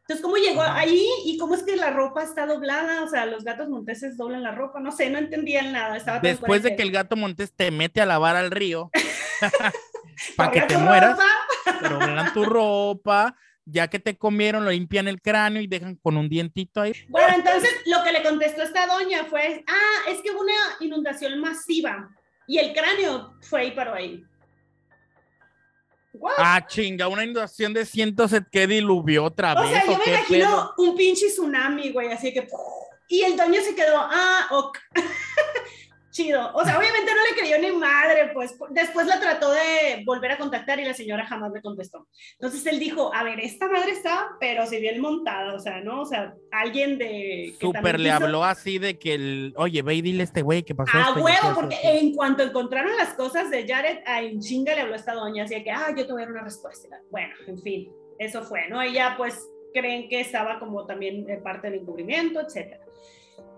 Entonces, ¿cómo llegó ahí? ¿Y cómo es que la ropa está doblada? O sea, los gatos monteses doblan la ropa. No sé, no entendían nada. Estaba Después de que el gato montés te mete a lavar al río para que te mueras, pero doblan tu ropa, ya que te comieron, lo limpian el cráneo y dejan con un dientito ahí. Bueno, entonces lo que le contestó esta doña fue, ah, es que hubo una inundación masiva y el cráneo fue ahí para ahí. Ah, chinga, una inundación de cientos que diluvió otra vez. O sea, yo me imagino un pinche tsunami, güey, así que... Y el doño se quedó, ah, ok. Chido. O sea, obviamente no le creyó ni madre, pues después la trató de volver a contactar y la señora jamás le contestó. Entonces él dijo, a ver, esta madre está, pero si bien montada, o sea, ¿no? O sea, alguien de... Súper le habló así de que el, oye, ve y dile a este güey que pasó. Ah, huevo, porque en cuanto encontraron las cosas de Jared, a chinga le habló a esta doña, así que, ah, yo te voy a dar una respuesta. Bueno, en fin, eso fue, ¿no? Ella pues creen que estaba como también parte del encubrimiento, etcétera.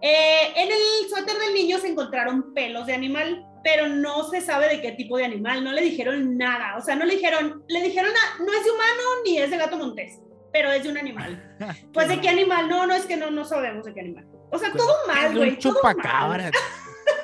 Eh, en el suéter del niño se encontraron pelos de animal, pero no se sabe de qué tipo de animal, no le dijeron nada, o sea, no le dijeron, le dijeron, no es de humano ni es de gato montés, pero es de un animal. pues de qué animal, no, no es que no, no sabemos de qué animal. O sea, pues, todo mal, güey. Chupacabras.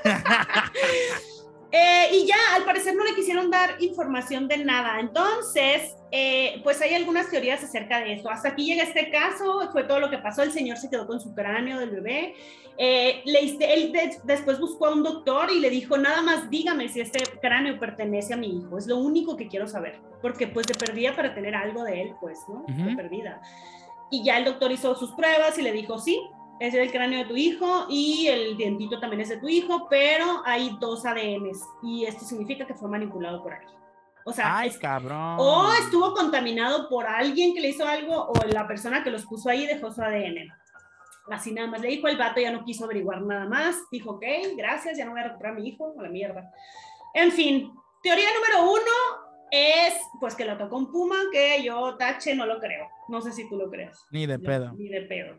Eh, y ya, al parecer no le quisieron dar información de nada. Entonces, eh, pues hay algunas teorías acerca de esto. Hasta aquí llega este caso, fue todo lo que pasó. El señor se quedó con su cráneo del bebé. Eh, le, él después buscó a un doctor y le dijo, nada más dígame si este cráneo pertenece a mi hijo. Es lo único que quiero saber. Porque pues de perdida para tener algo de él, pues, ¿no? De perdida. Y ya el doctor hizo sus pruebas y le dijo, sí, es el cráneo de tu hijo y el dientito también es de tu hijo, pero hay dos ADNs y esto significa que fue manipulado por alguien. O sea, Ay, cabrón. o estuvo contaminado por alguien que le hizo algo o la persona que los puso ahí dejó su ADN. Así nada más le dijo el vato, ya no quiso averiguar nada más. Dijo, ok, gracias, ya no voy a recuperar a mi hijo, a la mierda. En fin, teoría número uno es pues que lo tocó un puma, que yo tache no lo creo. No sé si tú lo crees. Ni de pedo. Ni de pedo.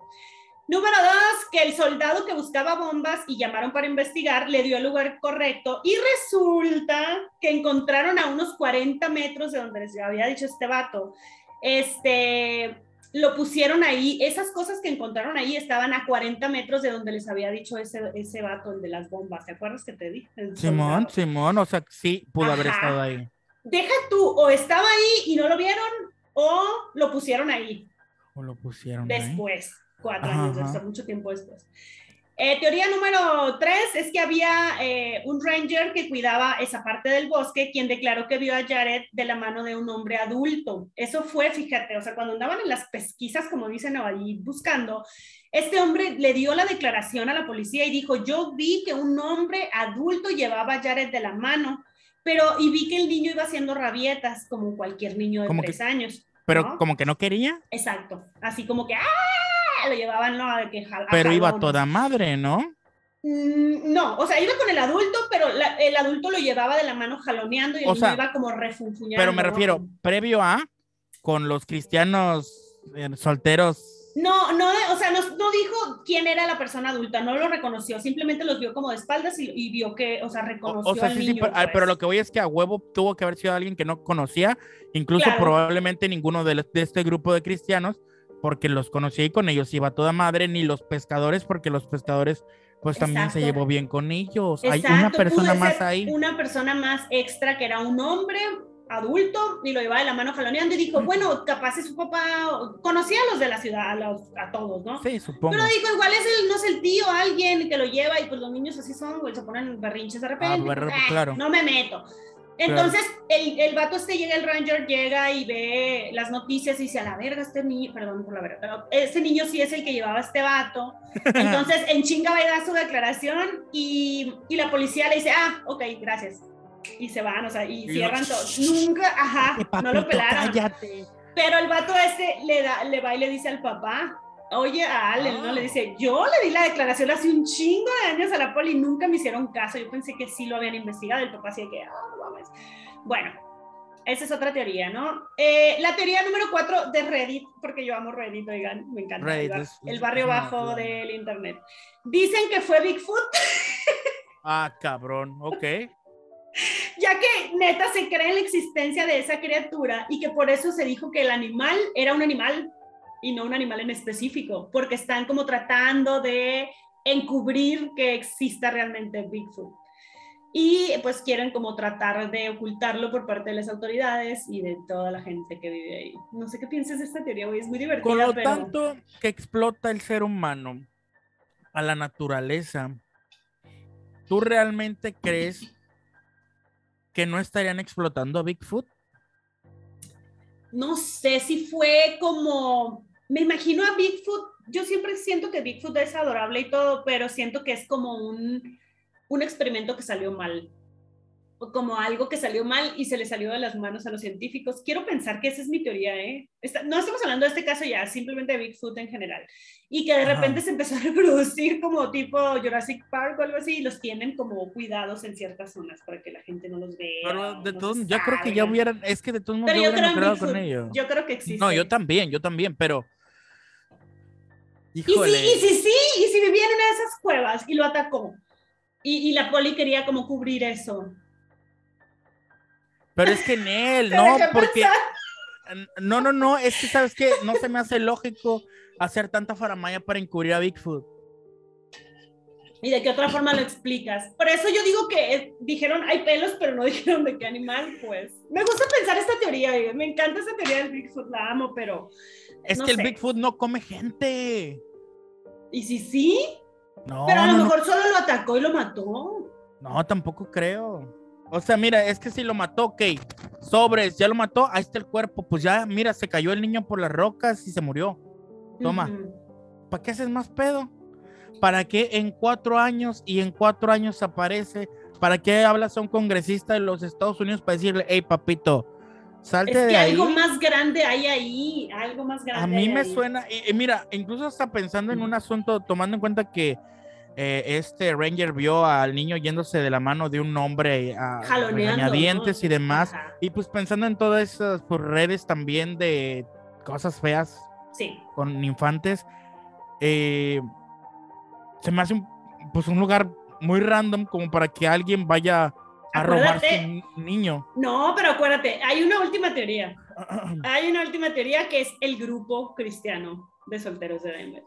Número dos, que el soldado que buscaba bombas y llamaron para investigar le dio el lugar correcto y resulta que encontraron a unos 40 metros de donde les había dicho este vato. Este, lo pusieron ahí, esas cosas que encontraron ahí estaban a 40 metros de donde les había dicho ese, ese vato, el de las bombas. ¿Te acuerdas que te dije? Simón, Simón, o sea, sí pudo haber estado ahí. Deja tú, o estaba ahí y no lo vieron, o lo pusieron ahí. O lo pusieron después cuatro años, mucho tiempo después. Eh, teoría número tres es que había eh, un ranger que cuidaba esa parte del bosque, quien declaró que vio a Jared de la mano de un hombre adulto. Eso fue, fíjate, o sea, cuando andaban en las pesquisas, como dicen ahí, buscando, este hombre le dio la declaración a la policía y dijo, yo vi que un hombre adulto llevaba a Jared de la mano, pero y vi que el niño iba haciendo rabietas, como cualquier niño de tres años. Pero como que no quería. Exacto, así como que, ¡ah! Lo llevaban, ¿no? De que pero iba toda madre, ¿no? Mm, no, o sea, iba con el adulto, pero el adulto lo llevaba de la mano jaloneando y niño iba como refunfuñando. Pero me refiero, previo a, con los cristianos eh, solteros no, no, o sea, no, no, dijo quién era la persona adulta, no lo reconoció, simplemente los vio como de espaldas y, vio que, o sea, reconoció o, sea, sí, sí, pero, pues. pero, lo que voy es que a huevo tuvo que haber sido alguien que no conocía, incluso probablemente ninguno de, de, este grupo de cristianos, porque los conocía y con ellos iba toda madre, ni los pescadores, porque los pescadores pues también se llevó bien con ellos. Hay una persona más ahí. Una persona más extra que era un hombre adulto y lo llevaba de la mano jaloneando y dijo, bueno, capaz es su papá, conocía a los de la ciudad, a, todos, ¿no? Sí, supongo. Pero dijo, igual es el, no es el tío, alguien que lo lleva y pues los niños así son, güey, se ponen berrinches de repente. Ah, pues, claro. No me meto. Entonces, el, el, vato este llega, el ranger llega y ve las noticias y dice, a la verga, este niño, perdón por la verga, pero ese niño sí es el que llevaba a este vato. Entonces, en chinga va a dar su declaración y, y la policía le dice, ah, ok, gracias y se van, o sea, y cierran todo. Nunca, ajá, no lo pelaron. Pero el vato este le, da, le va y le dice al papá, oye, a Allen, ¿no? Le ah. dice, yo le di la declaración hace un chingo de años a la poli y nunca me hicieron caso. Yo pensé que sí lo habían investigado. El papá decía que, ah, vamos. Bueno, esa es otra teoría, ¿no? Eh, la teoría número cuatro de Reddit, porque yo amo Reddit, oigan, me encanta. Reddit el, barrio bajo del internet. Dicen que fue Bigfoot. ah, cabrón, ok ya que neta se cree en la existencia de esa criatura y que por eso se dijo que el animal era un animal y no un animal en específico, porque están como tratando de encubrir que exista realmente Bigfoot. Y pues quieren como tratar de ocultarlo por parte de las autoridades y de toda la gente que vive ahí. No sé qué piensas de esta teoría, es muy divertida. Con lo tanto que explota el ser humano a la naturaleza, ¿tú realmente crees que no estarían explotando a Bigfoot? No sé si fue como, me imagino a Bigfoot, yo siempre siento que Bigfoot es adorable y todo, pero siento que es como un, un experimento que salió mal como algo que salió mal y se le salió de las manos a los científicos. Quiero pensar que esa es mi teoría, ¿eh? no estamos hablando de este caso ya, simplemente de Bigfoot en general. Y que de repente se empezó a reproducir como tipo Jurassic Park o algo así, y los tienen como cuidados en ciertas zonas para que la gente no los vea. Pero de todos, yo creo que ya hubieran, es que de todos modos yo, creo con ellos. Yo creo que existe. No, yo también, yo también, pero... Híjole. Y si, y si sí, y si vivía en una de esas cuevas y lo atacó. Y, y la poli quería como cubrir eso. Pero es que en él, no, porque. No, no, no, es que sabes que no se me hace lógico hacer tanta faramaya para encubrir a Bigfoot. ¿Y de qué otra forma lo explicas? Por eso yo digo que dijeron hay pelos, pero no dijeron de qué animal, pues. Me gusta pensar esta teoría, me encanta esa teoría del Bigfoot, la amo, pero. Es que el Bigfoot no come gente. ¿Y si sí? No. Pero a lo mejor solo lo atacó y lo mató. No, tampoco creo. O sea, mira, es que si lo mató, ok, sobres, ya lo mató, ahí está el cuerpo, pues ya, mira, se cayó el niño por las rocas y se murió. Toma, ¿para qué haces más pedo? ¿Para qué en cuatro años y en cuatro años aparece? ¿Para qué hablas a un congresista de los Estados Unidos para decirle, hey, papito, salte es que de ahí? Algo más grande hay ahí, algo más grande. A mí me suena, y, mira, incluso está pensando en un asunto, tomando en cuenta que eh, este Ranger vio al niño yéndose de la mano de un hombre a añadientes y demás. Y pues pensando en todas esas pues, redes también de cosas feas con infantes, eh, se me hace un, pues un lugar muy random como para que alguien vaya a robarse un niño. No, pero acuérdate, hay una última teoría. hay una última teoría que es el grupo cristiano de solteros de Denver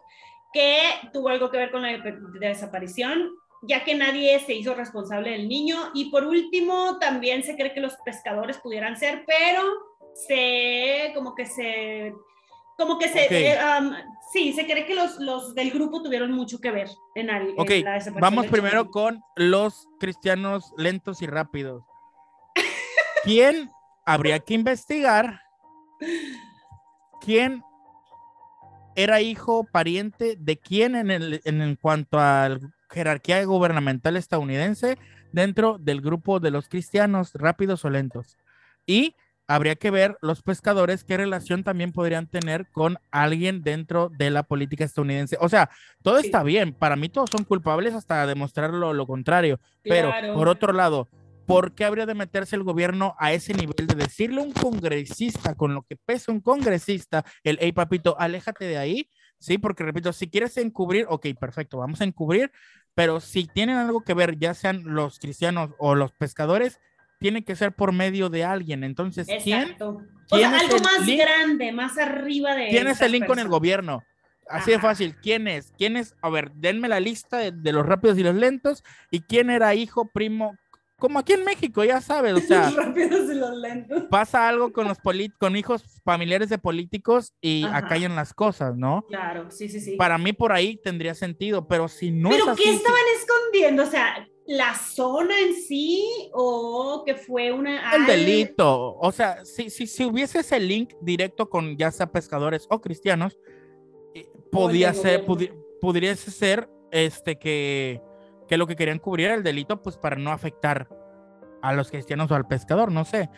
que tuvo algo que ver con la desaparición, ya que nadie se hizo responsable del niño. Y por último, también se cree que los pescadores pudieran ser, pero se, como que se como que se, eh, sí, se cree que los, los del grupo tuvieron mucho que ver en, el, Ok, vamos primero con los cristianos lentos y rápidos. ¿Quién habría que investigar? ¿Quién era hijo, pariente de quién en, el, en, cuanto a la jerarquía gubernamental estadounidense dentro del grupo de los cristianos rápidos o lentos? Y habría que ver los pescadores qué relación también podrían tener con alguien dentro de la política estadounidense. O sea, todo está bien, para mí todos son culpables hasta demostrar lo, contrario, pero por otro lado, ¿por qué habría de meterse el gobierno a ese nivel de decirle a un congresista con lo que pesa un congresista, el, hey papito, aléjate de ahí? Sí, porque repito, si quieres encubrir, ok, perfecto, vamos a encubrir, pero si tienen algo que ver, ya sean los cristianos o los pescadores, tiene que ser por medio de alguien. Entonces, ¿quién? o sea, algo más grande, más arriba de. ¿Quién es el link con el gobierno? Así de fácil. ¿Quién es? ¿Quién es? A ver, denme la lista de, los rápidos y los lentos. ¿Y quién era hijo, primo? Como aquí en México, ya sabes, o sea. rápidos y los lentos. Pasa algo con los con hijos familiares de políticos y acá hay las cosas, ¿no? Claro, sí, sí, sí. Para mí por ahí tendría sentido, pero si no ¿Pero qué estaban escondiendo? O sea, la zona en sí o que fue una... El delito, o sea, si, si, si hubiese ese link directo con ya sea pescadores o cristianos, eh, podía ser, pudiese ser este que, que lo que querían cubrir era el delito, pues para no afectar a los cristianos o al pescador, no sé.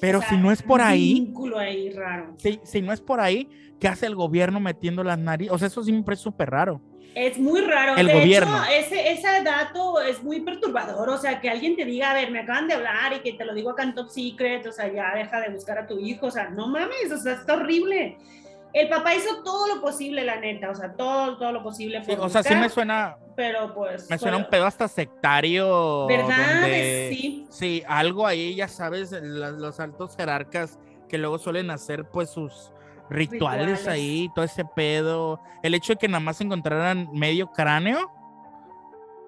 Pero si no es por ahí, ahí raro. Si, si no es por ahí, ¿qué hace el gobierno metiendo las narices? O sea, eso siempre es súper raro. Es muy raro. El de gobierno. Hecho, ese, ese dato es muy perturbador. O sea, que alguien te diga, a ver, me acaban de hablar y que te lo digo acá en Top Secret, o sea, ya deja de buscar a tu hijo. O sea, no mames, o sea, está horrible. El papá hizo todo lo posible, la neta, o sea, todo, todo lo posible. o sea, sí me suena. Pero pues. Me suena un pedo hasta sectario. ¿Verdad? sí. Sí, algo ahí, ya sabes, los altos jerarcas que luego suelen hacer, pues, sus rituales, ahí, todo ese pedo. El hecho de que nada más encontraran medio cráneo.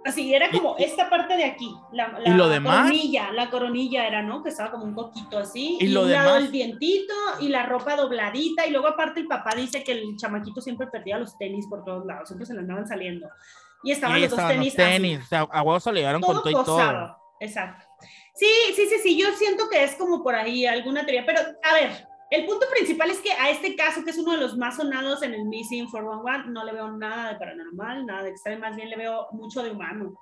Así, era como esta parte de aquí, la, ¿y lo demás? coronilla, la coronilla era, ¿no? Que estaba como un poquito así. Y, lo demás. el dientito y la ropa dobladita. Y luego aparte el papá dice que el chamaquito siempre perdía los tenis por todos lados, siempre se le andaban saliendo. Y estaban los dos tenis. tenis. O sea, a huevos se le llevaron con todo y todo. Exacto. Sí, sí, sí, sí, yo siento que es como por ahí alguna teoría, pero a ver, el punto principal es que a este caso, que es uno de los más sonados en el Missing 411, no le veo nada de paranormal, nada de extraño, más bien le veo mucho de humano.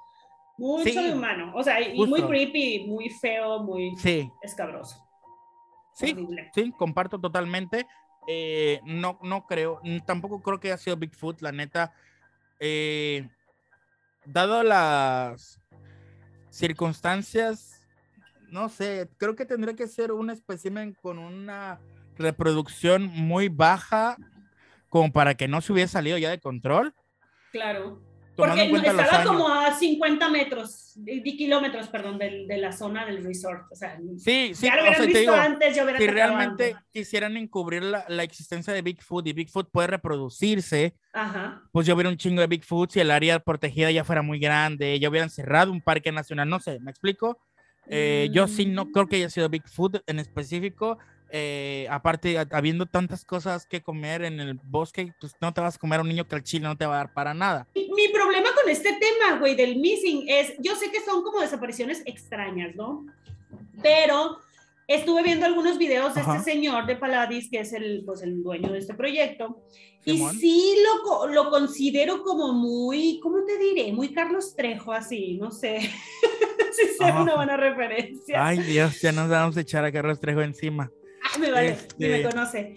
Mucho de humano. O sea, y muy creepy, muy feo, muy escabroso. Sí, sí, comparto totalmente. Eh, no, no creo, tampoco creo que haya sido Bigfoot, la neta. Eh, dado las circunstancias, no sé, creo que tendría que ser un espécimen con una reproducción muy baja como para que no se hubiese salido ya de control. Claro. Porque estaba como a 50 metros, de, kilómetros, perdón, de, de, la zona del resort. O sea, sí, sí, ya lo visto antes, yo Si realmente quisieran encubrir la, la, existencia de Bigfoot y Bigfoot puede reproducirse, Ajá. pues ya hubiera un chingo de Bigfoot si el área protegida ya fuera muy grande, ya hubieran cerrado un parque nacional, no sé, ¿me explico? Eh, Yo sí no creo que haya sido Bigfoot en específico. Eh, aparte, habiendo tantas cosas que comer en el bosque, pues no te vas a comer a un niño que el chile no te va a dar para nada. Mi problema con este tema, güey, del missing es, yo sé que son como desapariciones extrañas, ¿no? Pero estuve viendo algunos videos de este señor de Paladis, que es el, pues, el dueño de este proyecto, y sí lo, lo considero como muy, ¿cómo te diré? Muy Carlos Trejo, así, no sé. si sea una buena referencia. Ay, Dios, ya nos vamos a echar a Carlos Trejo encima me vale, me este conoce.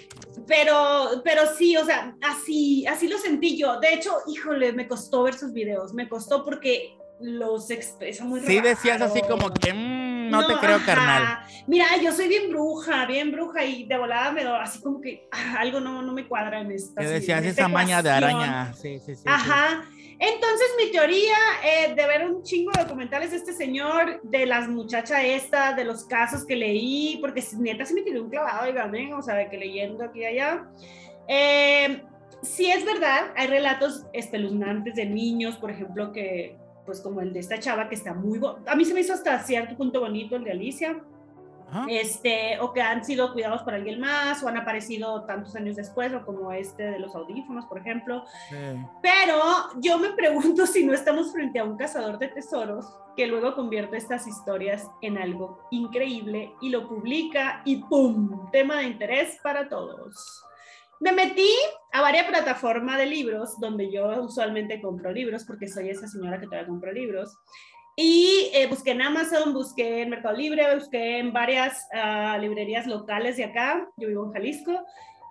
Pero, pero sí, o sea, así, así lo sentí yo. De hecho, híjole, me costó ver sus videos, me costó porque los expresa muy Sí, decías así como que mm, no, te creo, carnal. Mira, yo soy bien bruja, bien bruja y de volada me doy así como que ah, algo no, no me cuadra en esta. Te decías esa maña de araña, sí, sí, sí. Ajá. Entonces, mi teoría eh, de ver un chingo de documentales de este señor, de las muchachas esta, de los casos que leí, porque neta se me tiró un clavado, dígame, o sea, de que leyendo aquí y allá. Eh, sí es verdad, hay relatos espeluznantes de niños, por ejemplo, que, pues como el de esta chava que está muy, a mí se me hizo hasta cierto punto bonito el de Alicia. Este, o que han sido cuidados por alguien más, o han aparecido tantos años después, o como este de los audífonos, por ejemplo. Pero yo me pregunto si no estamos frente a un cazador de tesoros que luego convierte estas historias en algo increíble y lo publica y ¡pum! Tema de interés para todos. Me metí a varias plataformas de libros donde yo usualmente compro libros porque soy esa señora que todavía compra libros. Y eh, busqué en Amazon, busqué en Mercado Libre, busqué en varias uh, librerías locales de acá. Yo vivo en Jalisco.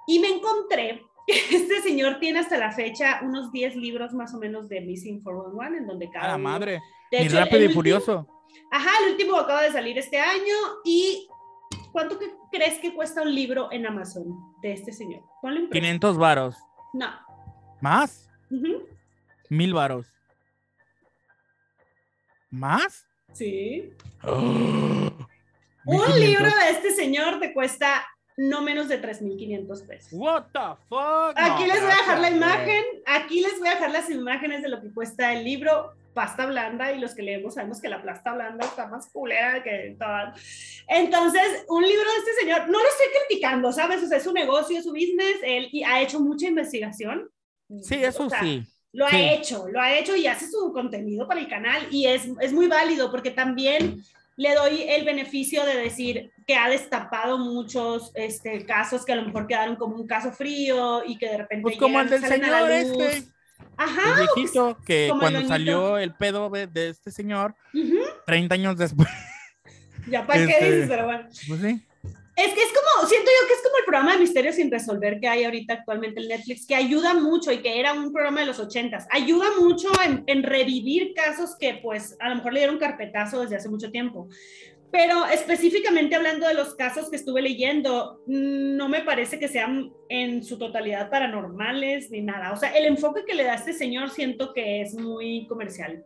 Y me encontré que este señor tiene hasta la fecha unos 10 libros más o menos de Missing 411, en donde cada. ¡A la madre! De hecho, rápido y furioso. Ajá, el último acaba de salir este año. ¿Y cuánto que crees que cuesta un libro en Amazon de este señor? 500 varos. No. ¿Más? Mil varos. ¿Más? Sí. Un libro de este señor te cuesta no menos de 3.500 pesos. What the fuck? Aquí les voy a dejar la imagen, aquí les voy a dejar las imágenes de lo que cuesta el libro, pasta blanda, y los que leemos sabemos que la pasta blanda está más culera que todas. Entonces, un libro de este señor, no lo estoy criticando, ¿sabes? O sea, es su negocio, es su business, él y ha hecho mucha investigación. Sí, eso sí. Lo ha hecho, lo ha hecho y hace su contenido para el canal y es, es muy válido porque también le doy el beneficio de decir que ha destapado muchos este, casos que a lo mejor quedaron como un caso frío y que de repente. Pues como el del señor este. Ajá. El viejito que cuando salió el pedo de, este señor, 30 años después. Ya para qué dices, pero bueno. Pues sí. Es que es como, siento yo que es como el programa de Misterios sin resolver que hay ahorita actualmente en Netflix, que ayuda mucho y que era un programa de los ochentas, ayuda mucho en, revivir casos que pues a lo mejor le dieron carpetazo desde hace mucho tiempo. Pero específicamente hablando de los casos que estuve leyendo, no me parece que sean en su totalidad paranormales ni nada. O sea, el enfoque que le da este señor siento que es muy comercial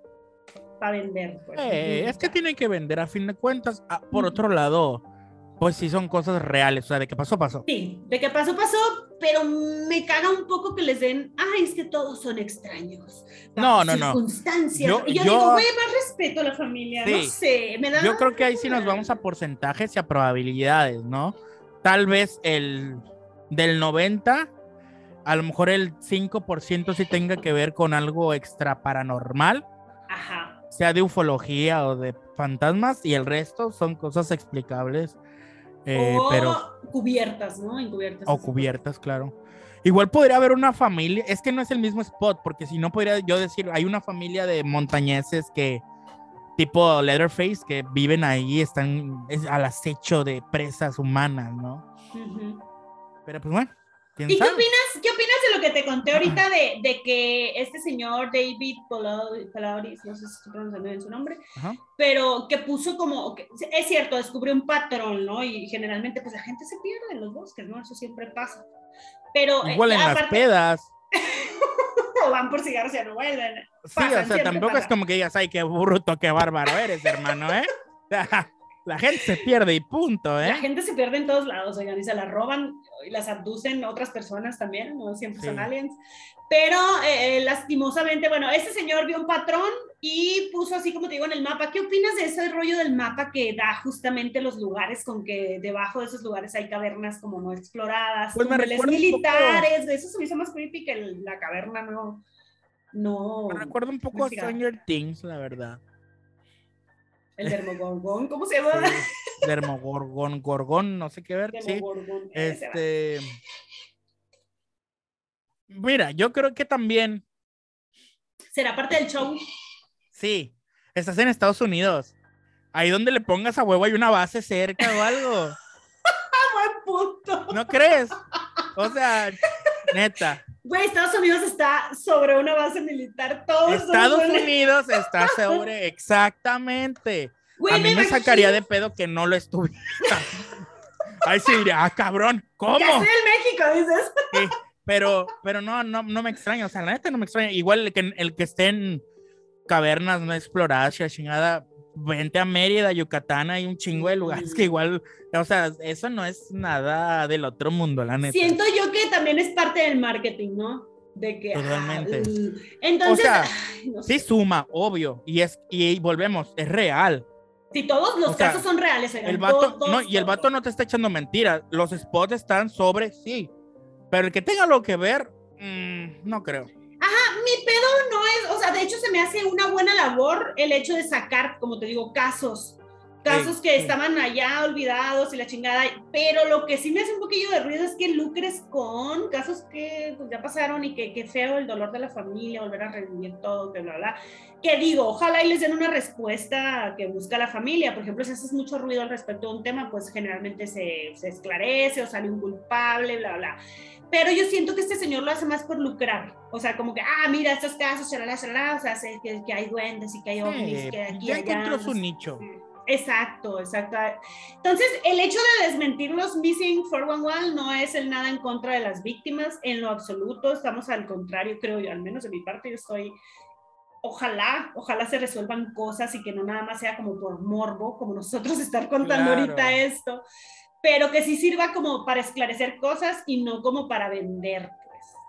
para vender. Pues. Eh, es que tiene que vender a fin de cuentas. Ah, por otro lado, pues sí son cosas reales, o sea, de qué pasó, pasó. Sí, de qué pasó, pasó, pero me caga un poco que les den, ay, es que todos son extraños. No, no, no. Circunstancias. Yo, y yo, digo, güey, más respeto a la familia, no sé, me da... Yo creo que ahí sí nos vamos a porcentajes y a probabilidades, ¿no? Tal vez el del 90, a lo mejor el 5% sí tenga que ver con algo extra paranormal. Ajá. Sea de ufología o de fantasmas y el resto son cosas explicables eh, o pero, cubiertas, ¿no? Encubiertas. O cubiertas, claro. Igual podría haber una familia, es que no es el mismo spot, porque si no podría yo decir, hay una familia de montañeses que, tipo Leatherface, que viven ahí, están al acecho de presas humanas, ¿no? Pero pues bueno. ¿Y qué opinas, qué opinas de lo que te conté ahorita de, de que este señor David Polaris, no sé si estoy pronunciando bien su nombre, pero que puso como, es cierto, descubrió un patrón, ¿no? Y generalmente pues la gente se pierde en los bosques, ¿no? Eso siempre pasa. Pero... Eh, Igual en las pedas. o van por cigarros y no vuelven. Sí, o sea, tampoco es como que digas, ay, qué bruto, qué bárbaro eres, hermano, ¿eh? La gente se pierde y punto, ¿eh? La gente se pierde en todos lados, oigan, y se la roban y las abducen otras personas también, no siempre son aliens. Pero eh, eh, lastimosamente, bueno, este señor vio un patrón y puso así como te digo en el mapa. ¿Qué opinas de ese rollo del mapa que da justamente los lugares con que debajo de esos lugares hay cavernas como no exploradas, pues me militares? Eso se me hizo más creepy que la caverna no. No. Me recuerda un poco a Stranger Things, la verdad. El dermogorgón, ¿cómo se llama? dermogorgón, gorgón, no sé qué ver. Sí. Este. Mira, yo creo que también. ¿Será parte del show? Sí. Estás en Estados Unidos. Ahí donde le pongas a huevo hay una base cerca o algo. Buen punto. ¿No crees? O sea, neta. Güey, Estados Unidos está sobre una base militar. Todos Estados Unidos está sobre, exactamente. a mí me, sacaría de pedo que no lo estuviera. Ahí sí diría, ah, cabrón, ¿cómo? Ya estoy en México, dices. Sí, pero, pero no, no, no me extraña, o sea, la neta no me extraña. Igual el que, el que esté en cavernas no exploradas, chingada, vente a Mérida, Yucatán, hay un chingo de lugares que igual, o sea, eso no es nada del otro mundo, la neta. Siento yo que también es parte del marketing, ¿no? De que. Totalmente. entonces. sí suma, obvio. Y es, y volvemos, es real. Si todos los casos son reales, el vato, no, y el vato no te está echando mentiras. Los spots están sobre sí. Pero el que tenga lo que ver, mm, no creo. Mi pedo no es, o sea, de hecho se me hace una buena labor el hecho de sacar, como te digo, casos casos que estaban allá olvidados y la chingada, pero lo que sí me hace un poquillo de ruido es que lucres con casos que pues, ya pasaron y que, que, feo el dolor de la familia, volver a revivir todo, que bla, bla, que digo, ojalá y les den una respuesta que busca la familia, por ejemplo, si haces mucho ruido al respecto de un tema, pues generalmente se, se esclarece o sale un culpable, bla, bla. Pero yo siento que este señor lo hace más por lucrar. O sea, como que, ah, mira, estos casos, chalala, chalala, o sea, sé que, que, hay duendes y que hay ovnis, que aquí, ya encontró su nicho. Exacto, exacto. Entonces, el hecho de desmentir los Missing 411 no es el nada en contra de las víctimas, en lo absoluto, estamos al contrario, creo yo, al menos de mi parte, yo estoy, ojalá, ojalá se resuelvan cosas y que no nada más sea como por morbo, como nosotros estar contando ahorita esto, pero que sí sirva como para esclarecer cosas y no como para vender.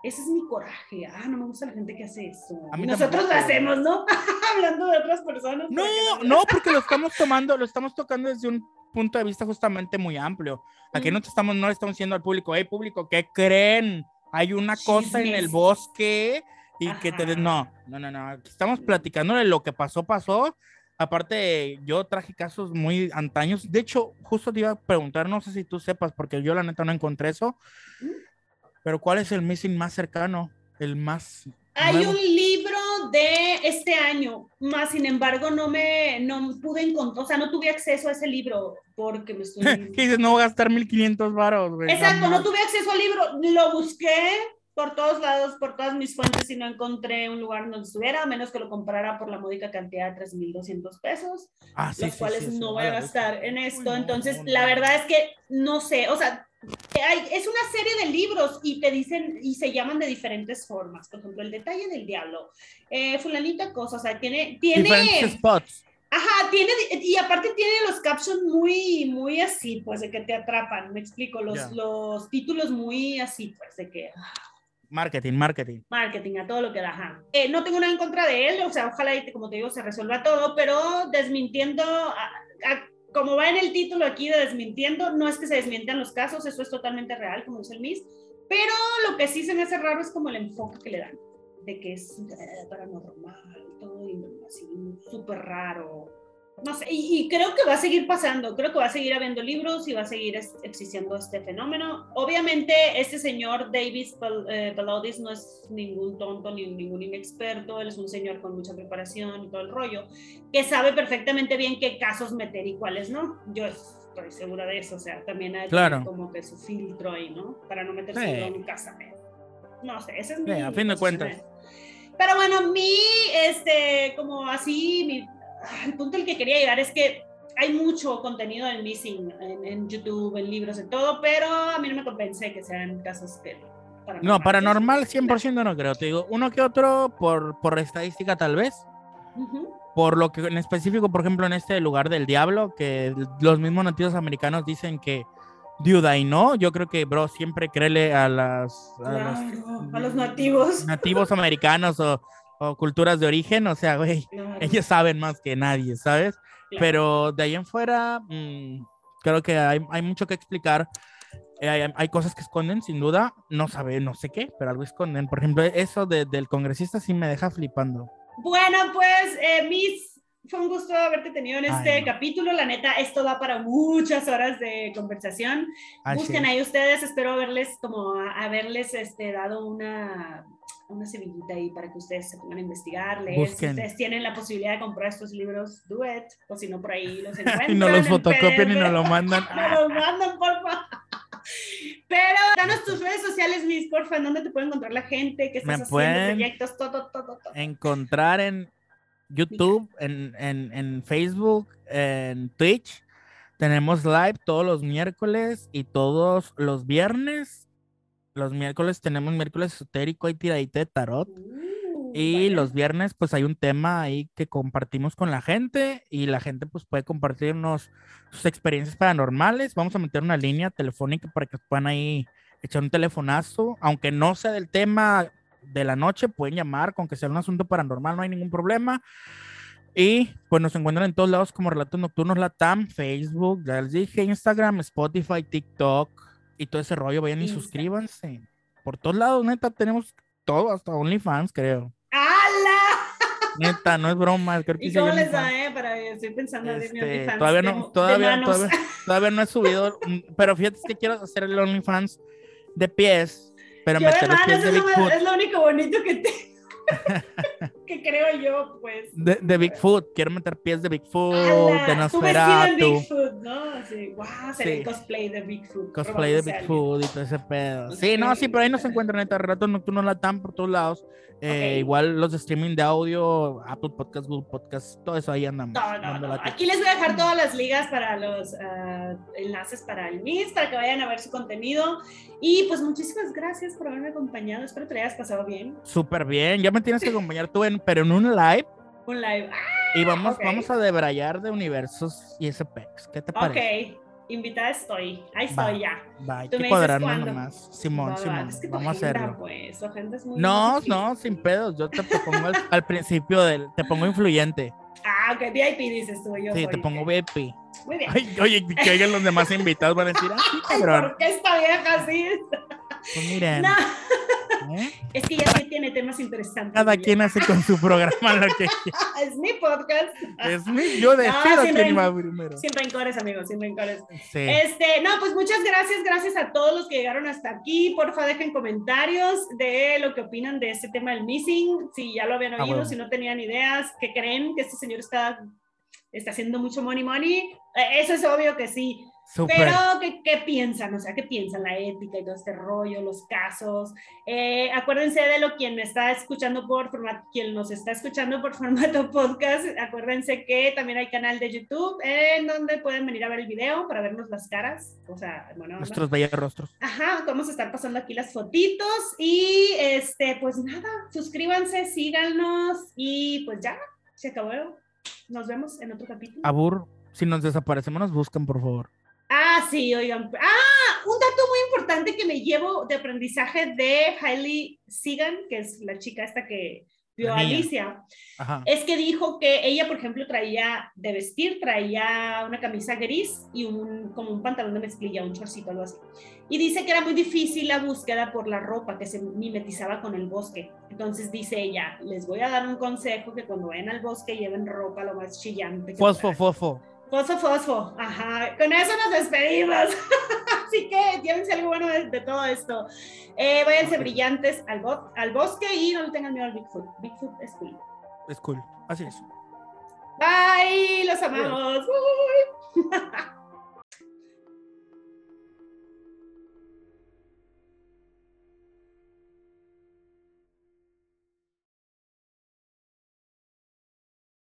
Ese es mi coraje. Ah, no me gusta la gente que hace eso. Nosotros lo hacemos, ¿no? Hablando de otras personas. No, no, porque lo estamos tomando, lo estamos tocando desde un punto de vista justamente muy amplio. Aquí no estamos, no le estamos diciendo al público, hey, público, ¿qué creen? Hay una cosa en el bosque y que te... No, no, no, no. Estamos platicando de lo que pasó, pasó. Aparte, yo traje casos muy antaños. De hecho, justo te iba a preguntar, no sé si tú sepas, porque yo la neta no encontré eso. Pero ¿cuál es el missing más cercano? El más... Hay un libro de este año, más sin embargo no me no pude encontrar, o sea, no tuve acceso a ese libro porque me estoy... ¿Qué dices? No voy a gastar 1500 varos, güey. Exacto, no tuve acceso al libro, lo busqué por todos lados, por todas mis fuentes y no encontré un lugar donde estuviera, a menos que lo comprara por la módica cantidad de 3.200 pesos, ah, los cuales no voy a gastar en esto. Entonces, la verdad es que no sé, o sea, es una serie de libros y te dicen y se llaman de diferentes formas. Por ejemplo, el detalle del diablo, eh, fulanita cosa, o sea, tiene, tiene diferentes spots. Ajá, tiene, y aparte tiene los captions muy, muy así, pues, de que te atrapan, me explico, los, los títulos muy así, pues, de que... Ah. Marketing, marketing. Marketing, a todo lo que da. Eh, no tengo nada en contra de él, o sea, ojalá, como te digo, se resuelva todo, pero desmintiendo como va en el título aquí de desmintiendo, no es que se desmientan los casos, eso es totalmente real, como dice el MIS, pero lo que sí se me hace raro es como el enfoque que le dan, de que es eh, paranormal, todo así, súper raro, no sé, y, creo que va a seguir pasando, creo que va a seguir habiendo libros y va a seguir existiendo este fenómeno. Obviamente, este señor Davis eh, Pelodis no es ningún tonto ni ningún inexperto, él es un señor con mucha preparación y todo el rollo, que sabe perfectamente bien qué casos meter y cuáles no. Yo estoy segura de eso, o sea, también hay como que su filtro ahí, ¿no? Para no meterse en un casamento. No sé, ese es mi... a fin de cuentas. Pero bueno, mi, este, como así, mi el punto al que quería llegar es que hay mucho contenido en Missing, en, YouTube, en libros, en todo, pero a mí no me convence que sean casos que... No, paranormal 100% no creo, te digo, uno que otro por, por estadística tal vez. Por lo que en específico, por ejemplo, en este lugar del diablo, que los mismos nativos americanos dicen que duda y no, yo creo que, bro, siempre créele a las... A, los, nativos. Nativos americanos o o culturas de origen, o sea, güey, ellos saben más que nadie, ¿sabes? Pero de ahí en fuera, mm, creo que hay, hay, mucho que explicar. Eh, hay, hay, cosas que esconden, sin duda, no sabe, no sé qué, pero algo esconden. Por ejemplo, eso de, del congresista sí me deja flipando. Bueno, pues, eh, Miss, fue un gusto haberte tenido en este capítulo. La neta, esto da para muchas horas de conversación. Busquen ahí ustedes, espero haberles como haberles este, dado una una semillita ahí para que ustedes se pongan a investigar, leer. Si ustedes tienen la posibilidad de comprar estos libros, do it. O si no, por ahí los encuentran. y no los fotocopian y nos lo mandan. nos los mandan, porfa. Pero danos tus redes sociales, Miss, porfa, ¿en dónde te puede encontrar la gente? ¿Qué estás Me haciendo? Proyectos, todo, todo, todo. Encontrar en YouTube, en, en, en Facebook, en Twitch. Tenemos live todos los miércoles y todos los viernes los miércoles tenemos miércoles esotérico, hay tiradita de tarot. Uh, y los viernes, pues hay un tema ahí que compartimos con la gente y la gente, pues puede compartirnos sus experiencias paranormales. Vamos a meter una línea telefónica para que puedan ahí echar un telefonazo, aunque no sea del tema de la noche, pueden llamar, con que sea un asunto paranormal, no hay ningún problema. Y pues nos encuentran en todos lados como Relatos Nocturnos Latam, Facebook, ya les dije, Instagram, Spotify, TikTok y todo ese rollo. Vayan y Insta. suscríbanse. Por todos lados, neta, tenemos todo, hasta OnlyFans, creo. ¡Hala! Neta, no es broma. Creo que ¿Y cómo les da, eh? Para, estoy pensando en mi Este, OnlyFans todavía de- no, de todavía, manos. todavía, todavía no he subido, mm, pero fíjate que quiero hacer el OnlyFans de pies, pero Yo de meter los pies de Bigfoot. es lo único bonito que te... que creo yo, pues. De, de Bigfoot, quiero meter pies de Bigfoot, ¡Hala! de Tú Nosferatu, Bigfoot, ¿no? Así, wow, Sí. cosplay de Bigfoot. cosplay de. Bigfoot y todo ese pedo. Sí, no, sí, pero ahí nos encuentran neta, Relatos Nocturnos Latam por todos lados. Eh, Ok. Igual los de streaming de audio, Apple Podcast, Google Podcast, todo eso ahí andamos. No, no, no. Aquí les voy a dejar todas las ligas para los ah, enlaces para el Miss, para que vayan a ver su contenido. Y pues muchísimas gracias por haberme acompañado. Espero que te hayas pasado bien. Súper bien, ya me tienes que acompañar tú, en, pero en un live. Un live. Y vamos, ok. vamos a debrayar de universos y ese pex. ¿Qué te Ah, parece? ok, invitada estoy. Ahí Va. estoy ya. Va, hay que me cuadrarnos nomás. Simón, Va, va, Simón, es que vamos a hacerlo. Pues, es muy No, difícil. no, sin pedos. Yo te, te pongo al, al principio del. Te pongo influyente. Ah, ok, VIP dices tú. Yo Sí, te pongo. VIP. Muy bien. Ay, oye, que oigan los demás invitados van a decir, ah, sí, cabrón. ¿por qué esta vieja así? Pues miren, No, ¿eh? es que ya sí tiene temas interesantes. cada Miguel. quien hace con su programa lo que quiere. Es mi podcast. Es mi, yo decido sin quién va primero. Sin rencores, amigos, sin rencores. Sí. Este, no, pues muchas gracias, gracias a todos los que llegaron hasta aquí. Porfa, dejen comentarios de lo que opinan de este tema del missing, si ya lo habían Ah, oído, huevo. si no tenían ideas, que creen que este señor está, está haciendo mucho money money. Eh, Eso es obvio que sí. Súper. Pero, ¿qué, ¿qué piensan? O sea, ¿qué piensan? La ética y todo este rollo, los casos. Eh, acuérdense de lo quien me está escuchando por formato, quien nos está escuchando por formato podcast. Acuérdense que también hay canal de YouTube en donde pueden venir a ver el video para vernos las caras. O sea, bueno, Nuestros bellos rostros. Ajá, vamos a estar pasando aquí las fotitos y este, pues nada, suscríbanse, síganos y pues ya, se acabó. Nos vemos en otro capítulo. Abur, si nos desaparecemos, nos buscan, por favor. Ah, sí, oigan. Ah, un dato muy importante que me llevo de aprendizaje de Hailey Sigan, que es la chica esta que vio a. Alicia, Ajá. es que dijo que ella, por ejemplo, traía de vestir, traía una camisa gris y un, como un pantalón de mezclilla, un chorcito, algo así. Y dice que era muy difícil la búsqueda por la ropa, que se mimetizaba con el bosque. Entonces dice ella, les voy a dar un consejo que cuando vayan al bosque lleven ropa lo más chillante. que Fosfo, puedan". fosfo. Fosfo, fosfo. Ajá. Con eso nos despedimos. Así que llévense algo bueno de, de todo esto. Eh, váyanse brillantes al, bo- al bosque y no le tengan miedo al Bigfoot. Bigfoot es cool. Es cool. Así es. Bye. Los amamos. Uy.